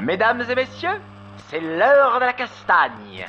Mesdames et messieurs, c'est l'heure de la castagne.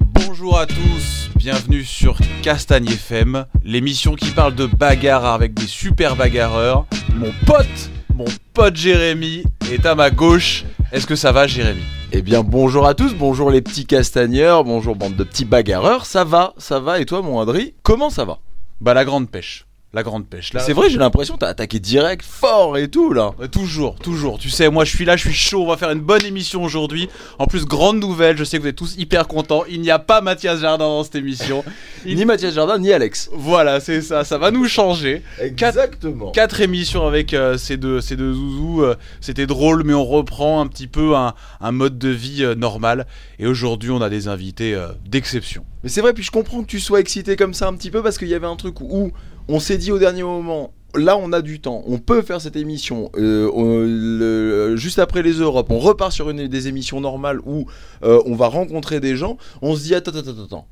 Bonjour à tous, bienvenue sur Castagne FM, l'émission qui parle de bagarre avec des super bagarreurs. Mon pote, mon pote Jérémy est à ma gauche. Est-ce que ça va Jérémy? Eh bien bonjour à tous, bonjour les petits castagneurs, bonjour bande de petits bagarreurs, ça va, ça va et toi mon Adri, comment ça va? Bah la grande pêche. La grande pêche. Là, C'est vrai, j'ai l'impression que t'as attaqué direct, fort et tout là. Toujours, toujours. Tu sais, moi je suis là, je suis chaud. On va faire une bonne émission aujourd'hui. En plus, grande nouvelle. Je sais que vous êtes tous hyper contents. Il n'y a pas Mathias Jardin dans cette émission. Il- Ni Mathias Jardin, ni Alex. Voilà, c'est ça. Ça va nous changer. Exactement. Quatre émissions avec euh, ces deux, ces deux zouzous. euh, C'était drôle, mais on reprend un petit peu un, un mode de vie euh, normal. Et aujourd'hui, on a des invités d'exception. Mais c'est vrai, puis je comprends que tu sois excité comme ça un petit peu parce qu'il y avait un truc où on s'est dit au dernier moment. Là, on a du temps, on peut faire cette émission euh, on- le- juste après les Europes. On repart sur une des émissions normales où euh, on va rencontrer des gens. On se dit attends, attends, attends, attends.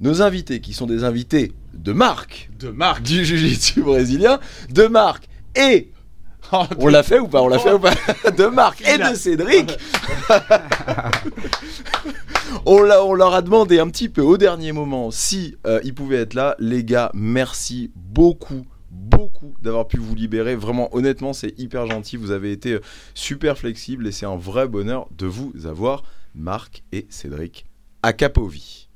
Nos invités, qui sont des invités de marque, De Marc. du jiu-jitsu brésilien, de Marc et on l'a fait ou pas On l'a fait ou pas De Marc et de Cédric. on, l'a- on leur a demandé un petit peu au dernier moment si euh, ils pouvaient être là. Les gars, merci beaucoup. Beaucoup d'avoir pu vous libérer. Vraiment, honnêtement, c'est hyper gentil. Vous avez été euh, super flexible et c'est un vrai bonheur de vous avoir, Marc et Cédric Acapovi.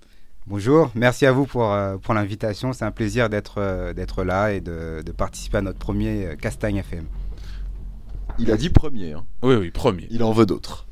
Bonjour, merci à vous pour, euh, pour l'invitation. C'est un plaisir d'être euh, d'être là et de, de participer à notre premier Castagne FM. Il a dit premier, hein. Oui, oui, premier. il en veut d'autres.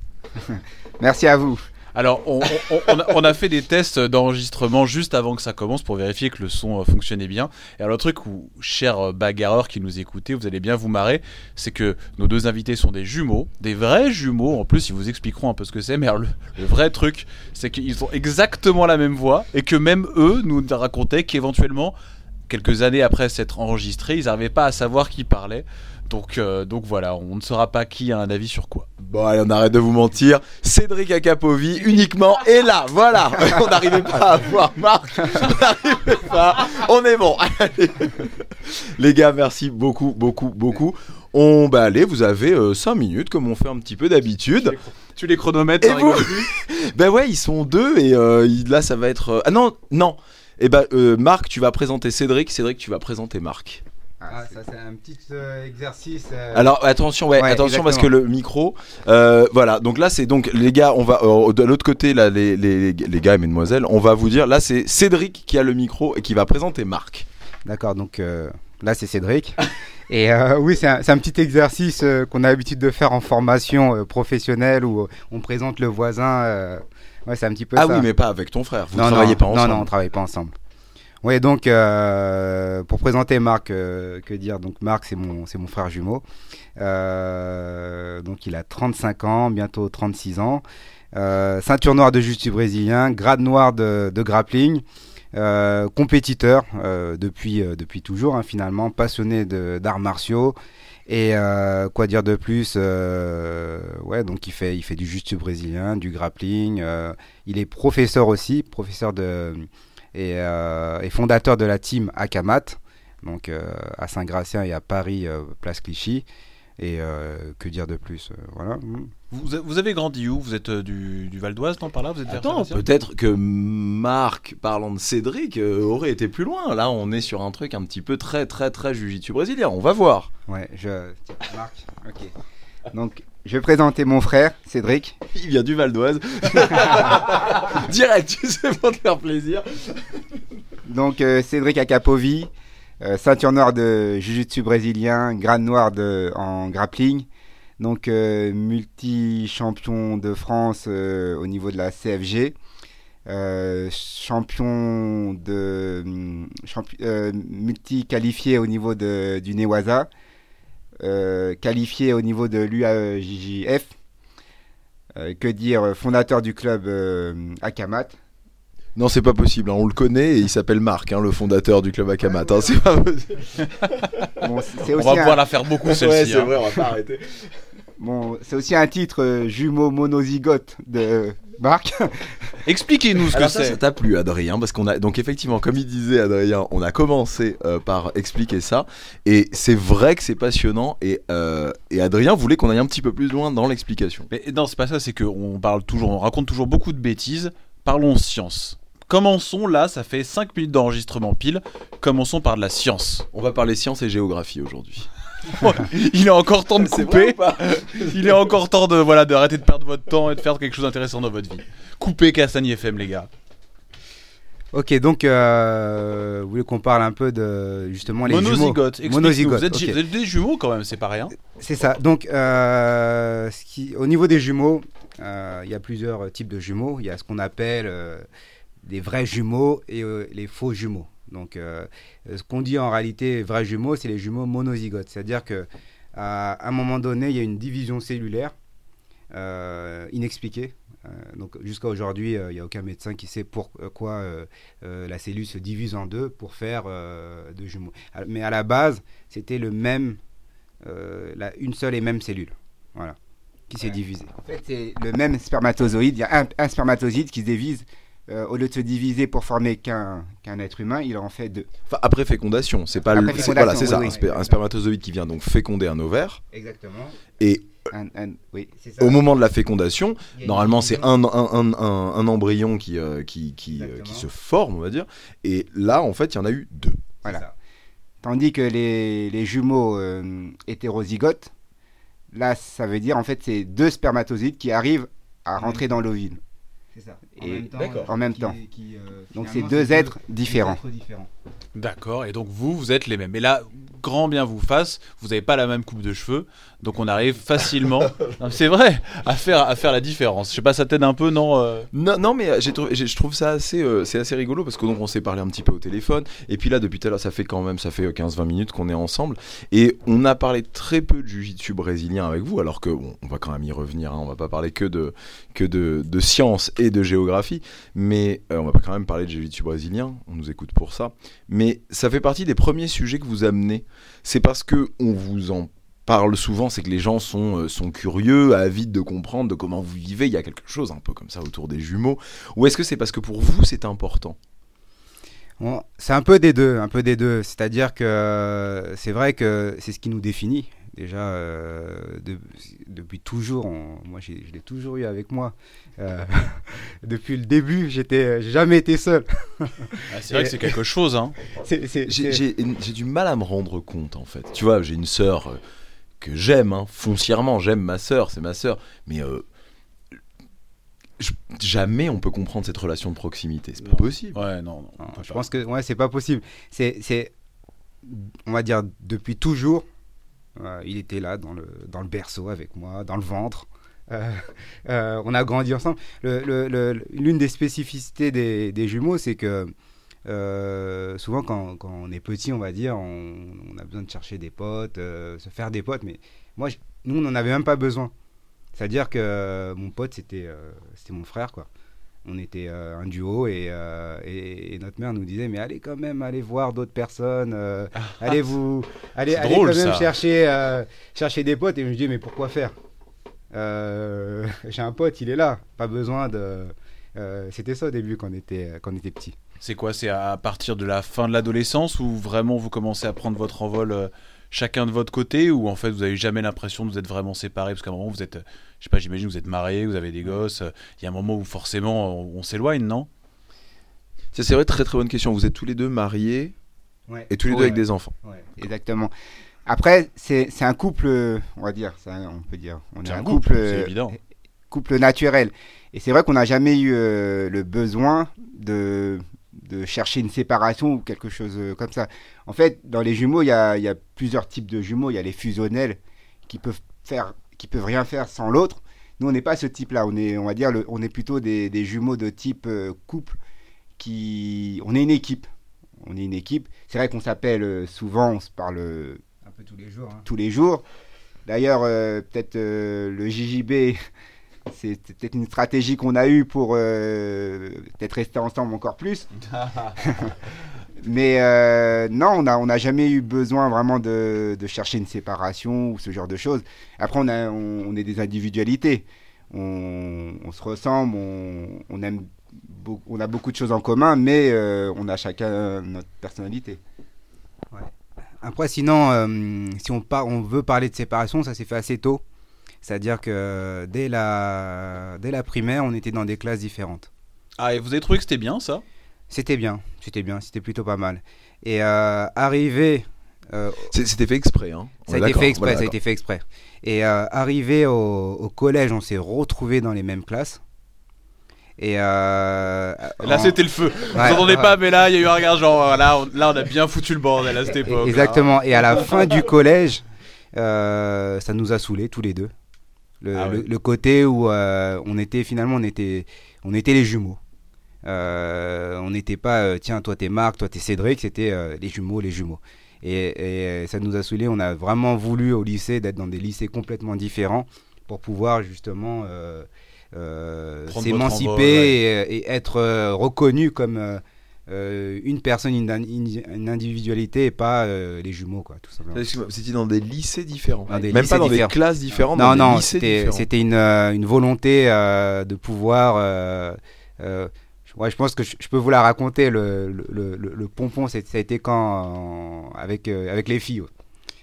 Merci à vous. Alors, on, on- on a, on a fait des tests d'enregistrement juste avant que ça commence pour vérifier que le son euh, fonctionnait bien. Et alors, le truc où, chers euh, bagarreurs qui nous écoutez, vous allez bien vous marrer, c'est que nos deux invités sont des jumeaux, des vrais jumeaux. En plus, ils vous expliqueront un peu ce que c'est. Mais alors, le, le vrai truc, c'est qu'ils ont exactement la même voix et que même eux nous racontaient qu'éventuellement, quelques années après s'être enregistrés, ils n'arrivaient pas à savoir qui parlait. Donc, euh, donc voilà, on ne saura pas qui a un avis sur quoi. Bon, allez, on arrête de vous mentir. Cédric Acapovi uniquement est là. Voilà. On n'arrivait pas à voir Marc. On n'arrivait pas. On est bon. Allez. Les gars, merci beaucoup, beaucoup, beaucoup. On, bah allez, vous avez 5 minutes comme on fait un petit peu d'habitude. Tu les chronomètres, Et ça vous plus Ben ouais, ils sont deux et euh, là ça va être. euh, Ah non, non. Et ben euh, Marc, tu vas présenter Cédric. Cédric, tu vas présenter Marc. Ah, ça c'est un petit euh, exercice. euh, Alors attention, ouais, Ouais, attention parce que le micro, euh, voilà. Donc là, c'est donc les gars, on va euh, de l'autre côté là, les, les, les gars et mesdemoiselles, on va vous dire. Là, c'est Cédric qui a le micro et qui va présenter Marc. D'accord, donc euh, là c'est Cédric. Et euh, oui, c'est un, c'est un petit exercice euh, qu'on a l'habitude de faire en formation euh, professionnelle où on présente le voisin. euh, ouais, c'est un petit peu Ah ça. oui, mais pas avec ton frère. Vous non, travaillez non, pas ensemble. Non, non, on travaille pas ensemble. Oui, donc euh, pour présenter Marc, euh, que dire Donc Marc, c'est mon, c'est mon frère jumeau. Euh, donc il a 35 ans, bientôt 36 ans. Ceinture noire de jiu brésilien, grade noir de, grappling. compétiteur depuis, depuis toujours, hein, finalement, passionné d'arts martiaux. Et quoi dire de plus Ouais, donc il fait, il fait du jiu brésilien, du grappling. il est professeur aussi, professeur de et, euh, et fondateur de la team Akamat, donc euh, à Saint-Gratien et à Paris, euh, place Clichy. Et euh, que dire de plus euh, Voilà. Vous, avez grandi où? Vous êtes euh, du, du Val d'Oise, non par là Vous êtes Attends, peut-être que Marc, parlant de Cédric, euh, aurait été plus loin. Là, on est sur un truc un petit peu très, très, très jiu-jitsu brésilien. On va voir. Ouais, je. tiens, Marc, ok. Donc, je vais présenter mon frère, Cédric. Il vient du Val d'Oise. Direct, sais, pour te faire plaisir. Donc, euh, Cédric Acapovi, euh, ceinture noire de Jiu-Jitsu brésilien, grade noir de, en grappling. Donc, euh, multi-champion de France au niveau de la CFG. Euh, champion de hum, champi- euh, multi-qualifié au niveau de, du Newaza. Euh, qualifié au niveau de l'UAJJF. Euh, que dire, fondateur du club euh, Akamat. Non, c'est pas possible. hein. On le connaît et il s'appelle Marc, hein, le fondateur du club Akamat. hein. C'est pas possible. Bon, c'est c'est On aussi va un- pouvoir la faire beaucoup Ouais, celle-ci. c'est hein. vrai, on va pas arrêter. Bon, c'est aussi un titre euh, jumeau monozygote de, Marc Expliquez-nous ce que Alors ça, ça c'est. t'a plu, Adrien, parce qu'on a donc effectivement, comme il disait Adrien, on a commencé euh, par expliquer ça, et c'est vrai que c'est passionnant, et, euh, et Adrien voulait qu'on aille un petit peu plus loin dans l'explication. Mais non, c'est pas ça, c'est qu'on parle toujours, on raconte toujours beaucoup de bêtises. Parlons science. Commençons là, ça fait 5 minutes d'enregistrement pile. Commençons par de la science. On va parler sciences et géographie aujourd'hui. Il est encore temps de couper. Il est encore temps de voilà d'arrêter de perdre votre temps et de faire quelque chose d'intéressant dans votre vie. Coupez Castagne FM les gars. Ok, donc euh, vous voulez qu'on parle un peu de justement les jumeaux Monozygote. Vous êtes, ok. vous êtes des jumeaux quand même, c'est pas rien. C'est ça. Donc, euh, ce qui, au niveau des jumeaux, euh, il y a plusieurs types de jumeaux. Il y a ce qu'on appelle euh, des vrais jumeaux et euh, les faux jumeaux. Donc, euh, ce qu'on dit en réalité vrais jumeaux, c'est les jumeaux monozygotes. C'est-à-dire que à un moment donné, il y a une division cellulaire euh, inexpliquée. Euh, donc, jusqu'à aujourd'hui, il n'y a aucun médecin qui sait pourquoi la cellule se divise en deux pour faire deux jumeaux. Mais à la base, c'était le même la- une seule et même cellule. Voilà. Qui s'est divisée. En fait, c'est le même spermatozoïde. Il y a un, un spermatozoïde qui se divise. Euh, au lieu de se diviser pour former qu'un qu'un être humain, il en fait deux. Enfin, après fécondation, c'est pas Après le- voilà, c'est ça, oui, un, spermatozoïde qui vient donc féconder un ovaire, Exactement. et Un, un- oui, c'est ça. au moment de la fécondation, Normalement, c'est un, un, un, un- un embryon qui, euh, qui, qui, euh, qui se forme, on va dire. Et là, en fait, il y en a eu deux. Voilà. Tandis que les, les jumeaux euh, hétérozygotes, là, ça veut dire en fait c'est deux spermatozoïdes qui arrivent à rentrer dans l'ovule. C'est ça. En même temps, D'accord. En même temps. euh, Donc c'est deux êtres différents. D'accord. Et donc vous, vous êtes les mêmes. Mais là, grand bien vous fasse, vous n'avez pas la même coupe de cheveux, donc on arrive facilement. C'est vrai, à faire à faire la différence. Je sais pas, ça t'aide un peu, non euh Non, non, mais euh, j'ai trouvé- j'ai- je trouve ça assez, euh, c'est assez rigolo parce que donc on s'est parlé un petit peu au téléphone. Et puis là, depuis tout à l'heure, ça fait quand même, ça fait 15-20 minutes qu'on est ensemble. Et on a parlé très peu de jiu-jitsu brésilien avec vous, alors que bon, on va quand même y revenir. hein, on va pas parler que de que de, de science et de géographie, mais euh, on va quand même parler de jiu-jitsu brésilien. On nous écoute pour ça. Mais ça fait partie des premiers sujets que vous amenez. C'est parce que on vous en parle souvent, c'est que les gens sont, euh, sont curieux, avides de comprendre de comment vous vivez. Il y a quelque chose un peu comme ça autour des jumeaux. Ou est-ce que c'est parce que pour vous c'est important? C'est un peu des deux, un peu des deux. C'est-à-dire que euh, c'est vrai que c'est ce qui nous définit. Déjà, euh, de- depuis toujours, on- moi j'ai- je l'ai toujours eu avec moi. Euh, depuis le début, j'étais, j'ai jamais été seul. Ah, C'est vrai que c'est quelque chose, hein. J'ai du mal à me rendre compte en fait. Tu vois, j'ai une sœur euh, que j'aime, hein, foncièrement, j'aime ma sœur, c'est ma sœur, mais euh, jamais on peut comprendre cette relation de proximité. C'est pas possible. Ouais, non, non. Je pas. pense que ouais, c'est pas possible. C'est, on va dire depuis toujours, euh, il était là dans le, dans le berceau avec moi, dans le ventre. Euh, euh, on a grandi ensemble. Le- le- le- l'une des spécificités des, jumeaux, c'est que euh, souvent quand, on est petit, on va dire, on, a besoin de chercher des potes, euh, se faire des potes. Mais moi, nous, on n'en avait même pas besoin. C'est-à-dire que euh, mon pote, c'était, euh, c'était mon frère, quoi. On était euh, un duo et, euh, et, et notre mère nous disait mais allez quand même allez voir d'autres personnes, euh, allez vous allez, allez drôle, quand même ça. chercher chercher des potes et je me dis mais pourquoi faire? J'ai un pote il est là, pas besoin de c'était ça au début quand on était quand on était petit. C'est quoi? C'est à partir de la fin de l'adolescence où vraiment vous commencez à prendre votre envol chacun de votre côté ou en fait vous avez jamais l'impression de vous être vraiment séparés parce qu'à un moment vous êtes, euh, je sais pas, j'imagine vous êtes mariés, vous avez des gosses, euh, il y a un moment où forcément on, on s'éloigne, non? Ça, C'est vrai, très très bonne question. Vous êtes tous les deux mariés et tous les deux avec des enfants. Exactement. Après c'est c'est un couple on va dire ça on peut dire on est C'est un, couple euh, évident. couple naturel. Et c'est vrai qu'on n'a jamais eu euh, le besoin de, de chercher une séparation ou quelque chose euh, comme ça. En fait, dans les jumeaux, il y a, il y a plusieurs types de jumeaux. Il y a les fusionnels qui peuvent faire, qui peuvent rien faire sans l'autre. Nous, on n'est pas ce type-là. On est, on va dire, le- on est plutôt des, des jumeaux de type euh, couple. Qui, on est une équipe. On est une équipe. C'est vrai qu'on s'appelle euh, souvent, on se parle un peu tous les jours. Tous les jours. D'ailleurs, euh, peut-être euh, le JJB, c'est peut-être une stratégie qu'on a eue pour euh, peut-être rester ensemble encore plus. Mais euh, non, on n'a on a jamais eu besoin vraiment de, de chercher une séparation ou ce genre de choses. Après, on, a, on, on est des individualités. on, on se ressemble, on, aime, a beaucoup de choses en commun, mais euh, on a chacun notre personnalité. Ouais. Après, sinon, si on, par- on veut parler de séparation, ça s'est fait assez tôt. C'est-à-dire que dès la, dès la primaire, on était dans des classes différentes. Ah, et vous avez trouvé que c'était bien ça? C'était bien, c'était bien, c'était plutôt pas mal. Et euh, arrivé, euh, C'était fait exprès. Hein. On ça a été fait exprès, voilà, ça a été fait exprès. Et euh, arrivé au, au collège, on s'est retrouvés dans les mêmes classes. Et euh, Là, en- c'était le feu. Ouais, vous entendez ouais. pas, mais là, il y a eu un regard genre, euh, là, on, là, on a bien foutu le bordel à cette époque. Exactement. Et à la fin du collège, euh, ça nous a saoulés tous les deux. Le, Ah le- côté où euh, on était finalement, on était, on était les jumeaux. Euh, on n'était pas, euh, tiens, toi t'es Marc, toi t'es Cédric, c'était les jumeaux, les jumeaux. Et, et ça nous a saoulés. On a vraiment voulu au lycée d'être dans des lycées complètement différents pour pouvoir justement euh, euh, s'émanciper ouais. et, et être reconnu comme euh, une personne, une, individualité et pas euh, les jumeaux, quoi, tout simplement. C'était dans des lycées différents. Dans des Même lycées pas dans différents. des classes différentes. Non, dans non, des lycées c'était une, euh, une volonté euh, de pouvoir. euh, euh, je- ouais, je pense que je, je peux vous la raconter. Le, le, le- le- le pompon, ça a été quand euh, avec euh, avec les filles. ouais.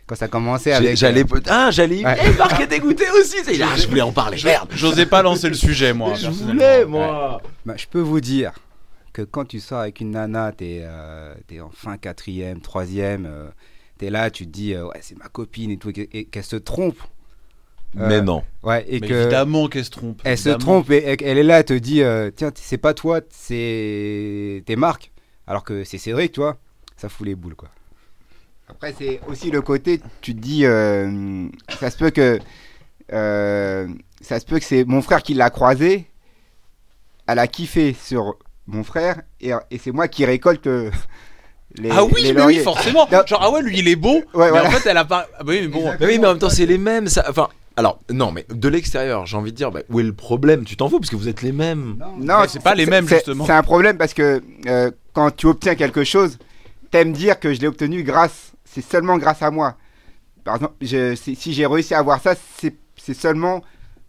Quand ça commençait avec. J'allais. euh, Ah, j'allais. Ouais. Eh, Marc est dégoûté aussi. Ah, je voulais en parler. Merde. J'osais pas lancer le sujet, moi. Je voulais, moi. bah, je peux vous dire que quand tu sors avec une nana, t'es euh, t'es en fin quatrième, troisième, euh, t'es là, tu te dis euh, ouais c'est ma copine et tout, et, qu'elle se trompe. Euh, Mais non. Ouais, et Mais que évidemment qu'elle se trompe. Elle se trompe et elle est là, elle te dit euh, Tiens, c'est pas toi, c'est t'es Marc. Alors que c'est Cédric, tu vois. Ça fout les boules, quoi. Après, c'est aussi le côté, tu te dis euh, Ça se peut que. euh, ça se peut que c'est mon frère qui l'a croisé. Elle a kiffé sur mon frère et, et c'est moi qui récolte euh, les. Ah oui, les mais oui, forcément. Non. Genre, ah ouais, lui, il est beau. Ouais, mais voilà. en fait, elle a pas. Ah bah oui, mais bon. Mais oui, mais en même temps, c'est les mêmes. Ça... Enfin, alors, non, mais de l'extérieur, j'ai envie de dire, bah, où est le problème? Tu t'en fous parce que vous êtes les mêmes. Non, c'est pas les mêmes, justement. C'est un problème parce que euh, quand tu obtiens quelque chose, t'aimes dire que je l'ai obtenu grâce, c'est seulement grâce à moi. Par exemple, je- si j'ai réussi à avoir ça, c'est c'est seulement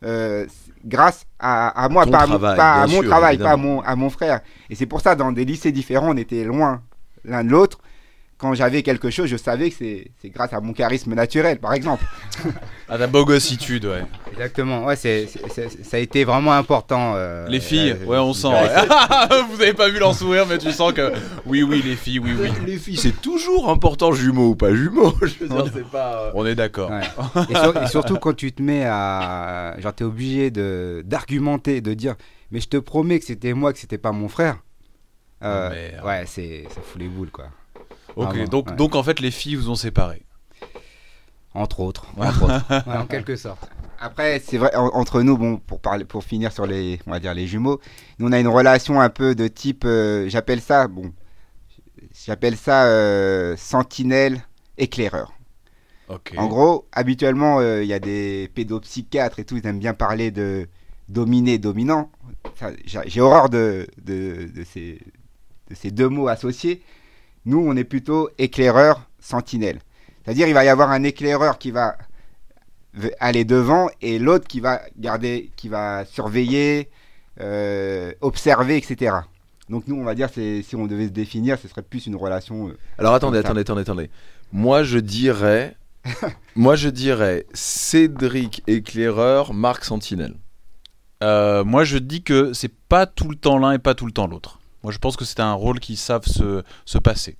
euh, grâce à, à moi, pas, à mon- travail, pas à bien mon sûr, travail, pas à évidemment. mon, à mon frère. Et c'est pour ça, dans des lycées différents, on était loin l'un de l'autre. Quand j'avais quelque chose, je savais que c'est grâce à mon charisme naturel, par exemple. À ta bogossitude, ouais. Exactement, ouais, c'est ça a été vraiment important. euh, Les filles, euh, ouais, on sent. ouais. Vous avez pas vu l'en sourire, mais tu sens que. Oui, oui, les filles, oui, oui. Les filles, c'est toujours important, jumeaux ou pas jumeaux. Je veux dire, c'est pas. euh, On est d'accord. Ouais. et, sur- et surtout quand tu te mets à. Genre, t'es obligé de- d'argumenter, de dire Mais je te promets que c'était moi, que c'était pas mon frère. Euh, Oh, merde. ouais, c'est, ça fout les boules, quoi. Ok, donc, ouais. donc en fait, les filles vous ont séparés. Entre autres. entre autres. Ouais, en quelque sorte. Après, c'est vrai, en- entre nous, bon, pour, parler, pour finir sur les, on va dire, les jumeaux, nous, on a une relation un peu de type. euh, j'appelle ça, bon. J'appelle ça euh, sentinelle éclaireur. En gros, habituellement, euh, il y a des pédopsychiatres et tout, ils aiment bien parler de dominé, dominant. J'ai j'ai horreur de, de, de ces, de ces deux mots associés. Nous, on est plutôt éclaireur, sentinelle. C'est-à-dire, il va y avoir un éclaireur qui va aller devant et l'autre qui va garder, qui va surveiller, euh, observer, etc. Donc nous, on va dire, c'est- si on devait se définir, ce serait plus une relation. euh, Alors attendez, attendez, attendez, attendez. Moi, je dirais. Moi, je dirais Cédric éclaireur, Marc sentinelle. Euh, moi, je dis que c'est pas tout le temps l'un et pas tout le temps l'autre. Moi, je pense que c'est un rôle qui savent se, se passer.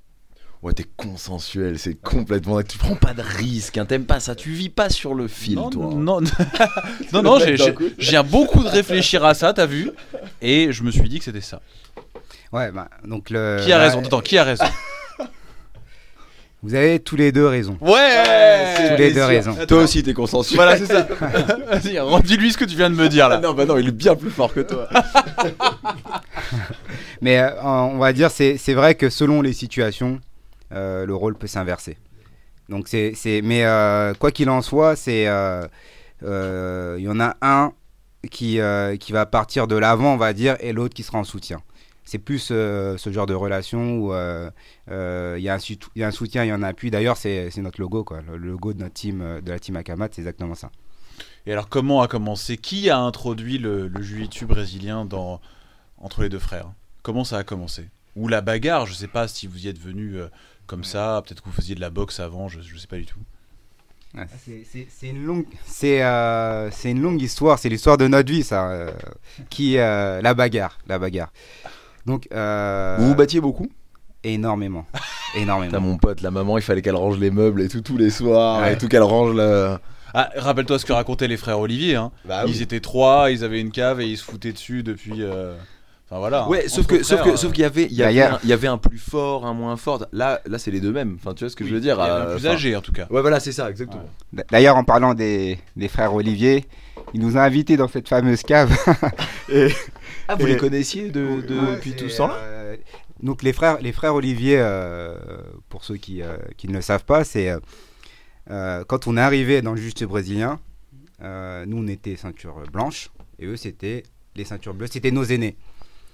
Ouais, t'es consensuel, c'est complètement. Tu prends pas de risque, hein, t'aimes pas ça, tu vis pas sur le fil, non, toi. non, non, non, j'ai- D'un j'ai coup. j'ai viens beaucoup de réfléchir à ça, t'as vu Et je me suis dit que c'était ça. Ouais, bah, donc le. Qui a bah, raison? Attends, qui a raison? Vous avez tous les deux raison. Ouais Tous les deux raisons. Toi aussi, t'es consensuel. Voilà, c'est ça. Vas-y, redis-lui ce que tu viens de me dire là. non, bah non, il est bien plus fort que toi. Mais euh, on va dire, c'est vrai que selon les situations, euh, le rôle peut s'inverser. Donc c'est, mais euh, quoi qu'il en soit, c'est, il y en a un qui qui va partir de l'avant, on va dire, et l'autre qui sera en soutien. C'est plus ce genre de relation où il y, y a un soutien, il y a un appui. D'ailleurs, c'est, notre logo, quoi. Le logo de notre team, de la team Akamat, c'est exactement ça. Et alors, comment a commencé? Qui a introduit le, le jiu-jitsu brésilien dans, entre les deux frères? Comment ça a commencé? Ou la bagarre Je sais pas si vous y êtes venu euh, comme ça. Peut-être que vous faisiez de la boxe avant. Je, je sais pas du tout. Ah, c'est- une longue, c'est euh, c'est une longue histoire. C'est l'histoire de notre vie, ça. euh, qui euh, la bagarre, la bagarre. Donc euh, Vous vous battiez beaucoup? Énormément, T'as énormément. mon pote, la maman, il fallait qu'elle range les meubles et tout tous les soirs Ouais. et tout qu'elle range le. Ah, rappelle-toi ce que racontaient les frères Olivier. Hein. Bah Ils étaient trois, ils avaient une cave et ils se foutaient dessus depuis. euh, Enfin voilà. Ouais, hein. sauf Entre que, sauf que, sauf euh, qu'il y avait, il y avait, un, il y avait un plus fort, un moins fort. Là, là, c'est les deux mêmes. Enfin, tu vois ce que oui, je veux dire il y avait un euh, plus âgé en tout cas. Ouais, voilà, c'est ça, exactement. D'ailleurs, en parlant des, des frères Olivier, il nous a invités dans cette fameuse cave. Ah, vous Et- les connaissiez de, de- Ouais, depuis tout ce temps-là? euh, Donc les frères, les frères Olivier, euh, pour ceux qui, euh, qui ne le savent pas, c'est quand on est arrivé dans le juste brésilien, euh, nous on était ceinture blanche et eux c'était les ceintures bleues, c'était nos aînés.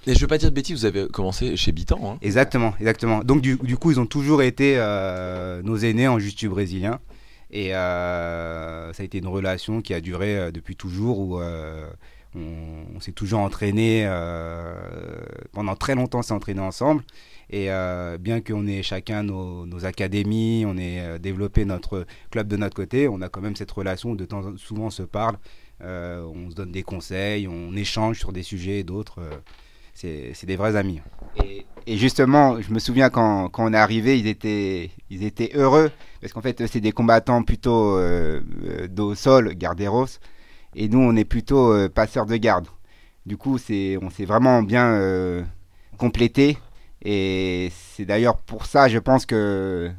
Et je veux pas dire de bêtises, vous avez commencé chez Bitan. Hein. Exactement, exactement. Donc du, du coup ils ont toujours été euh, nos aînés en juste brésilien et euh, ça a été une relation qui a duré euh, depuis toujours où on, s'est toujours entraîné pendant très longtemps, on s'est entraîné ensemble. Et bien qu'on ait chacun nos, académies, on ait développé notre club de notre côté, on a quand même cette relation où de temps en souvent on se parle, on se donne des conseils, on échange sur des sujets et d'autres. C'est des vrais amis. Et, justement, je me souviens quand, quand on est arrivé, ils étaient, ils étaient heureux parce qu'en fait, c'est des combattants plutôt euh, euh, dos au sol, garderos, et nous, on est plutôt euh, passeurs de garde. Du coup, on s'est vraiment bien euh, complété. Et c'est d'ailleurs pour ça, je pense que,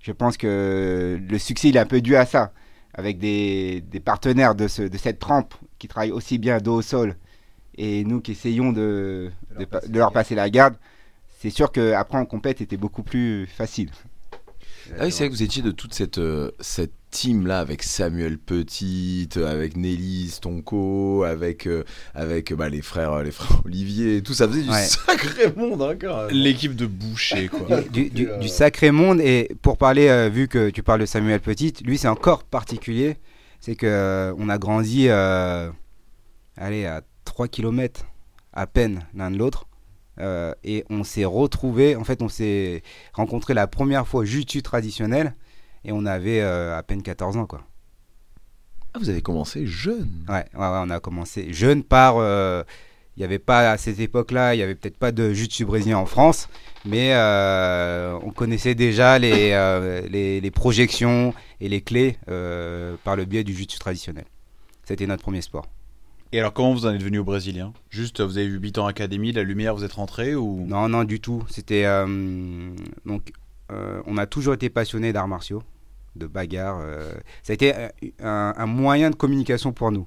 je pense que le succès, il est un peu dû à ça, avec des, des partenaires de, ce, de cette trempe qui travaillent aussi bien dos au sol et nous qui essayons de, De leur de, passer de leur la passer la garde, c'est sûr qu'après en compète, c'était beaucoup plus facile. Ah oui, c'est vrai que vous étiez de toute cette, euh, cette team là avec Samuel Petit, euh, avec Nelly Stonko, avec, euh, avec bah, les, frères, les frères Olivier tout. Ça faisait du Ouais. sacré monde hein. L'équipe de boucher quoi. du, du- du sacré monde. Et pour parler, euh, vu que tu parles de Samuel Petit, lui c'est encore particulier. C'est que euh, on a grandi, euh, allez, à 3 km à peine l'un de l'autre. Euh, et on s'est retrouvés, en fait, on s'est rencontrés la première fois jiu-jitsu traditionnel. Et on avait euh, à peine 14 ans, quoi. Ah, vous avez commencé jeune. Ouais, ouais, ouais, on a commencé jeune par. euh, Il n'y avait pas à cette époque-là, il n'y avait peut-être pas de jiu-jitsu brésilien en France, mais euh, on connaissait déjà les, euh, les, les projections et les clés euh, par le biais du jiu-jitsu traditionnel. C'était notre premier sport. Et alors comment vous en êtes devenu au brésilien Juste vous avez vu Bitan Academy, la lumière, vous êtes rentré ou? Non, non, du tout. C'était euh, donc euh, on a toujours été passionné d'arts martiaux, de bagarre. euh, ça a été euh, un, un moyen de communication pour nous.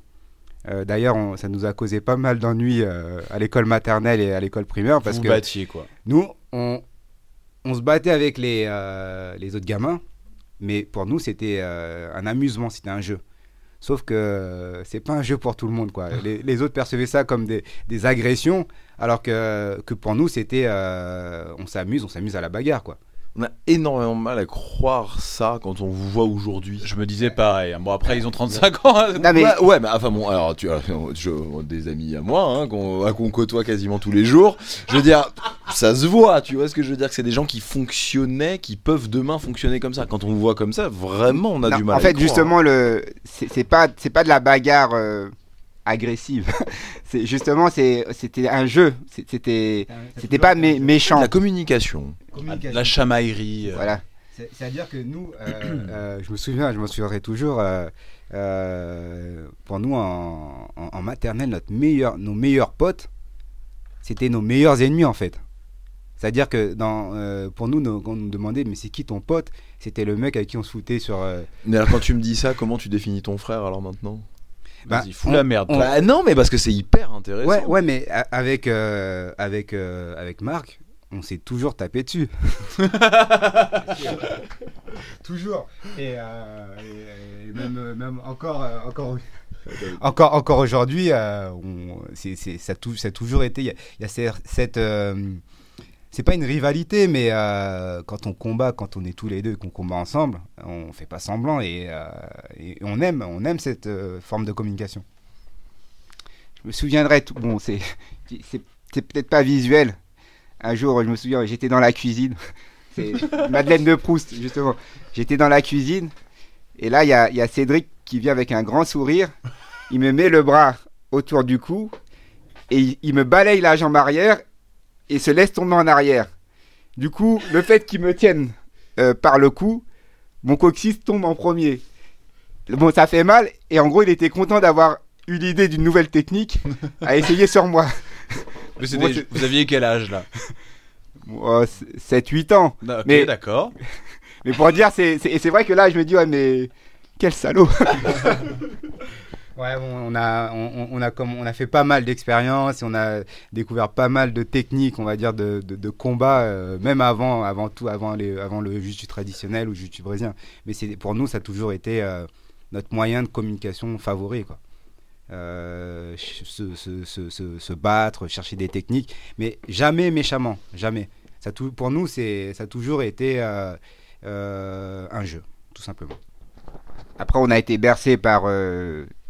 D'ailleurs, ça nous a causé pas mal d'ennuis à l'école maternelle et à l'école primaire parce vous que battiez quoi nous, on, on se battait avec les, les autres gamins, mais pour nous, c'était un amusement, c'était un jeu. Sauf que euh, c'est pas un jeu pour tout le monde, quoi. Les, autres percevaient ça comme des, des agressions, alors que, que pour nous, c'était euh, on s'amuse, on s'amuse à la bagarre, quoi. On a énormément de mal à croire ça quand on vous voit aujourd'hui. Je me disais pareil. hein. Bon après ils ont 35 ans. hein. Non, mais Ouais, ouais, mais enfin bon, alors tu as des amis à moi hein, qu'on qu'on côtoie quasiment tous les jours. Je veux dire, ça se voit, tu vois ce que je veux dire que c'est des gens qui fonctionnaient, qui peuvent demain fonctionner comme ça. Quand on vous voit comme ça, vraiment, on a non, du mal. en à fait, croire. justement, le c'est pas c'est pas de la bagarre euh, agressive. c'est justement c'est c'était un jeu. C'était c'était pas mé- méchant. la communication. La chamaillerie. euh. Voilà. C'est- C'est-à-dire que nous, euh, euh, je me souviens, je m'en souviendrai toujours, euh, euh, pour nous en, en- en maternelle, notre meilleur, nos meilleurs potes, c'était nos meilleurs ennemis en fait. C'est-à-dire que dans, euh, pour nous, nos- quand on nous demandait mais c'est qui ton pote, c'était le mec avec qui on se foutait sur. euh, Mais alors quand tu me dis ça, comment tu définis ton frère alors maintenant? Bah, Vas-y, fous on- la merde. on- Bah non, mais parce que c'est hyper intéressant. Ouais, ouais, mais avec euh, avec euh, avec Marc, on s'est toujours tapé dessus. toujours. Et, euh, et- et même même encore euh, encore encore encore aujourd'hui, euh, ça, a toujours été. Il y a, il y a cette cette, euh, c'est pas une rivalité, mais euh, quand on combat, quand on est tous les deux et qu'on combat ensemble, on fait pas semblant et, euh, et on aime, on aime cette euh, forme de communication. Je me souviendrai, tout, bon, c'est, c'est, peut-être pas visuel. Un jour, je me souviens, j'étais dans la cuisine. C'est Madeleine de Proust, justement. J'étais dans la cuisine et là, il y a, il y a Cédric qui vient avec un grand sourire. Il me met le bras autour du cou et il, il me balaye la jambe arrière et se laisse tomber en arrière. Du coup, le fait qu'il me tienne euh, par le cou, mon coccyx tombe en premier. Bon, ça fait mal et en gros, il était content d'avoir eu l'idée d'une nouvelle technique à essayer sur moi. Mais vous aviez quel âge là? 7-8 ans. Ah, Ok, Mais- d'accord. Mais pour dire, c'est, c'est- et c'est vrai que là, je me dis, ouais, mais quel salaud Ouais, on a, on, a comme, on a fait pas mal d'expériences on a découvert pas mal de techniques, on va dire, de, de, combat, euh, même avant, avant tout, avant, les, avant le jiu traditionnel ou le jiu brésilien. Mais pour nous, ça a toujours été euh, notre moyen de communication favori, quoi. Euh, se, se, se, se, battre, chercher des techniques, mais jamais méchamment, jamais. Ça tout, pour nous, ça a toujours été un jeu, tout simplement. Après, on a été bercé par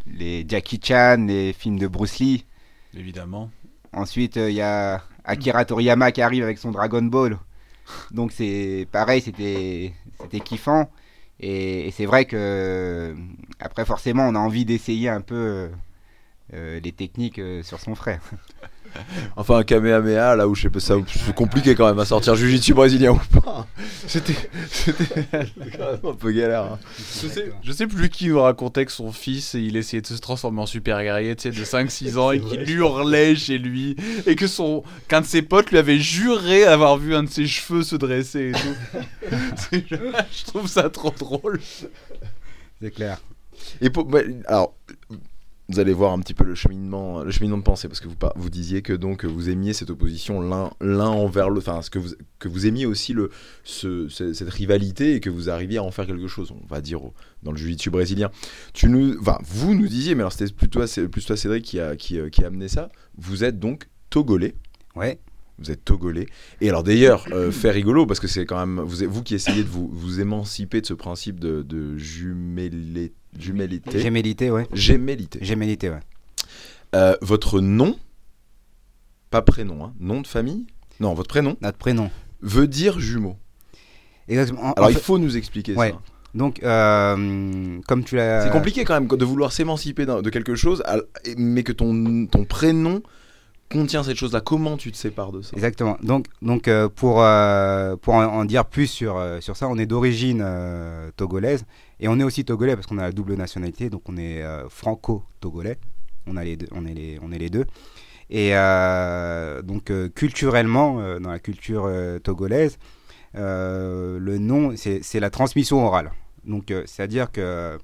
les Jackie Chan, les films de Bruce Lee. Évidemment. Ensuite, il y a Akira Toriyama qui arrive avec son Dragon Ball. Donc c'est pareil, c'était c'était kiffant. Et, et c'est vrai que après forcément, on a envie d'essayer un peu euh, euh, les techniques euh, sur son frère. Enfin, un Kamehameha, là où je sais pas, ça, c'est compliqué quand même à sortir Jiu-Jitsu brésilien ou pas. C'était. C'était quand même un peu galère. hein. Je sais, je sais plus qui nous racontait que son fils, il essayait de se transformer en super guerrier, tu sais, de 5-6 ans, et qu'il hurlait chez lui, et que son, qu'un de ses potes lui avait juré avoir vu un de ses cheveux se dresser et tout. C'est- je trouve ça trop drôle. C'est clair. Et pour- ouais, alors, vous allez voir un petit peu le cheminement, le cheminement de pensée, parce que vous, disiez que donc vous aimiez cette opposition l'un envers l'autre, enfin, que vous, que vous aimiez aussi le, ce- ce- cette rivalité et que vous arriviez à en faire quelque chose, on va dire, dans le jiu-jitsu brésilien. Tu nous, enfin, vous nous disiez, mais alors c'était plutôt, plus toi Cédric qui a, qui, euh, qui a amené ça, vous êtes donc togolais. Ouais. Vous êtes togolais. Et alors d'ailleurs, euh, fait rigolo, parce que c'est quand même vous, vous qui essayez de vous, vous émanciper de ce principe de, de jumélité. Gémellité, ouais. Gémellité. Gémellité, ouais. Euh, votre nom, pas prénom, hein, nom de famille, non, votre prénom, Notre prénom. veut dire jumeau. Exactement. En- Alors en il faut nous expliquer Ouais. ça. Donc, euh, comme tu l'as. C'est compliqué quand même de vouloir s'émanciper de quelque chose, mais que ton, ton prénom contient cette chose-là. Comment tu te sépares de ça? Exactement. Donc, donc euh, pour, euh, pour en, en dire plus sur, sur ça, on est d'origine togolaise et on est aussi togolais parce qu'on a la double nationalité, donc on est euh, franco-togolais. On, on, est les, on est les deux. Et euh, donc, euh, culturellement, dans la culture togolaise, le nom, c'est la transmission orale. Donc, c'est-à-dire que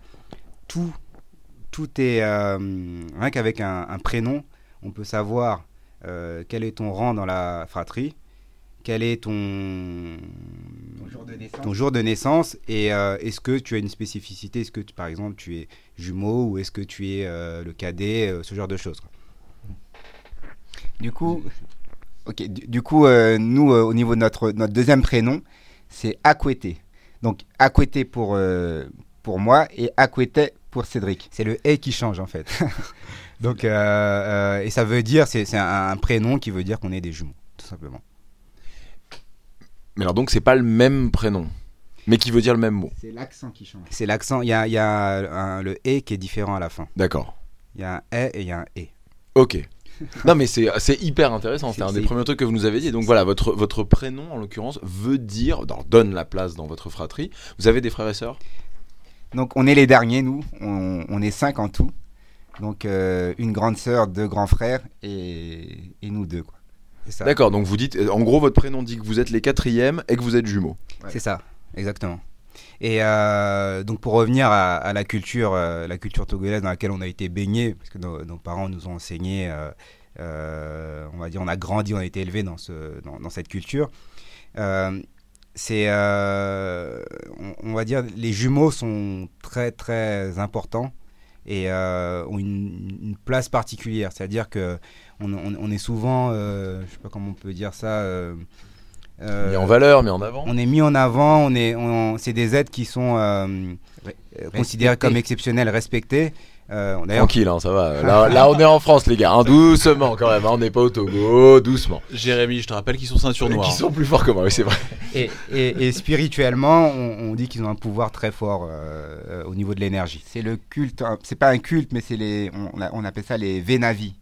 tout, tout est. rien qu'avec un, prénom, on peut savoir quel est ton rang dans la fratrie, quel est ton, ton jour de naissance, et euh, est-ce que tu as une spécificité, est-ce que tu- par exemple tu es jumeau ou est-ce que tu es euh, le cadet, euh, ce genre de choses. quoi? Du coup, ok, du, du coup euh, nous euh, au niveau de notre, notre deuxième prénom, c'est Akwete. Donc Akwete pour, euh, pour moi et Akwete pour Cédric. C'est le et qui change en fait. Donc, euh, euh, et ça veut dire, c'est c'est un, un prénom qui veut dire qu'on est des jumeaux, tout simplement. Mais alors donc c'est pas le même prénom, mais qui veut dire le même mot. C'est l'accent qui change. C'est l'accent, il y a, il y a un- le et qui est différent à la fin. D'accord. Il y a un et et il y a un et. Ok. Non mais c'est c'est hyper intéressant, c'est C'est- un des c'est- premiers trucs que vous nous avez dit. Donc voilà, votre, votre prénom en l'occurrence veut dire, alors, donne la place dans votre fratrie. Vous avez des frères et sœurs? Donc on est les derniers, nous, on, on est cinq en tout. Donc euh, une grande sœur, deux grands frères et, et nous deux. quoi. D'accord, donc vous dites, en gros votre prénom dit que vous êtes les quatrièmes et que vous êtes jumeaux. C'est ça, exactement. Et euh, donc pour revenir à, à la culture, euh, la culture togolaise dans laquelle on a été baigné, parce que nos, nos parents nous ont enseigné, euh, euh, on va dire, on a grandi, on a été élevé dans ce, dans, dans cette culture. Euh, c'est, euh, on, on va dire, les jumeaux sont très très importants et euh, ont une, une place particulière. C'est-à-dire que on, on- on est souvent, euh, je sais pas comment on peut dire ça. euh, euh, Mis en valeur, mis en avant. on est mis en avant, on est, on, c'est des aides qui sont considérées comme exceptionnelles, respectées. Euh, on- Tranquille, hein, ça va. Là, là, on est en France, les gars. hein, doucement, quand même. hein, on n'est pas au Togo. Doucement. Jérémy, je te rappelle qu'ils sont ceinture Qui noire. sont plus forts que moi, oui, c'est vrai. et, et- et spirituellement, on, on dit qu'ils ont un pouvoir très fort euh, au niveau de l'énergie. C'est le culte, c'est pas un culte, mais c'est les, on, appelle ça les Vénavis.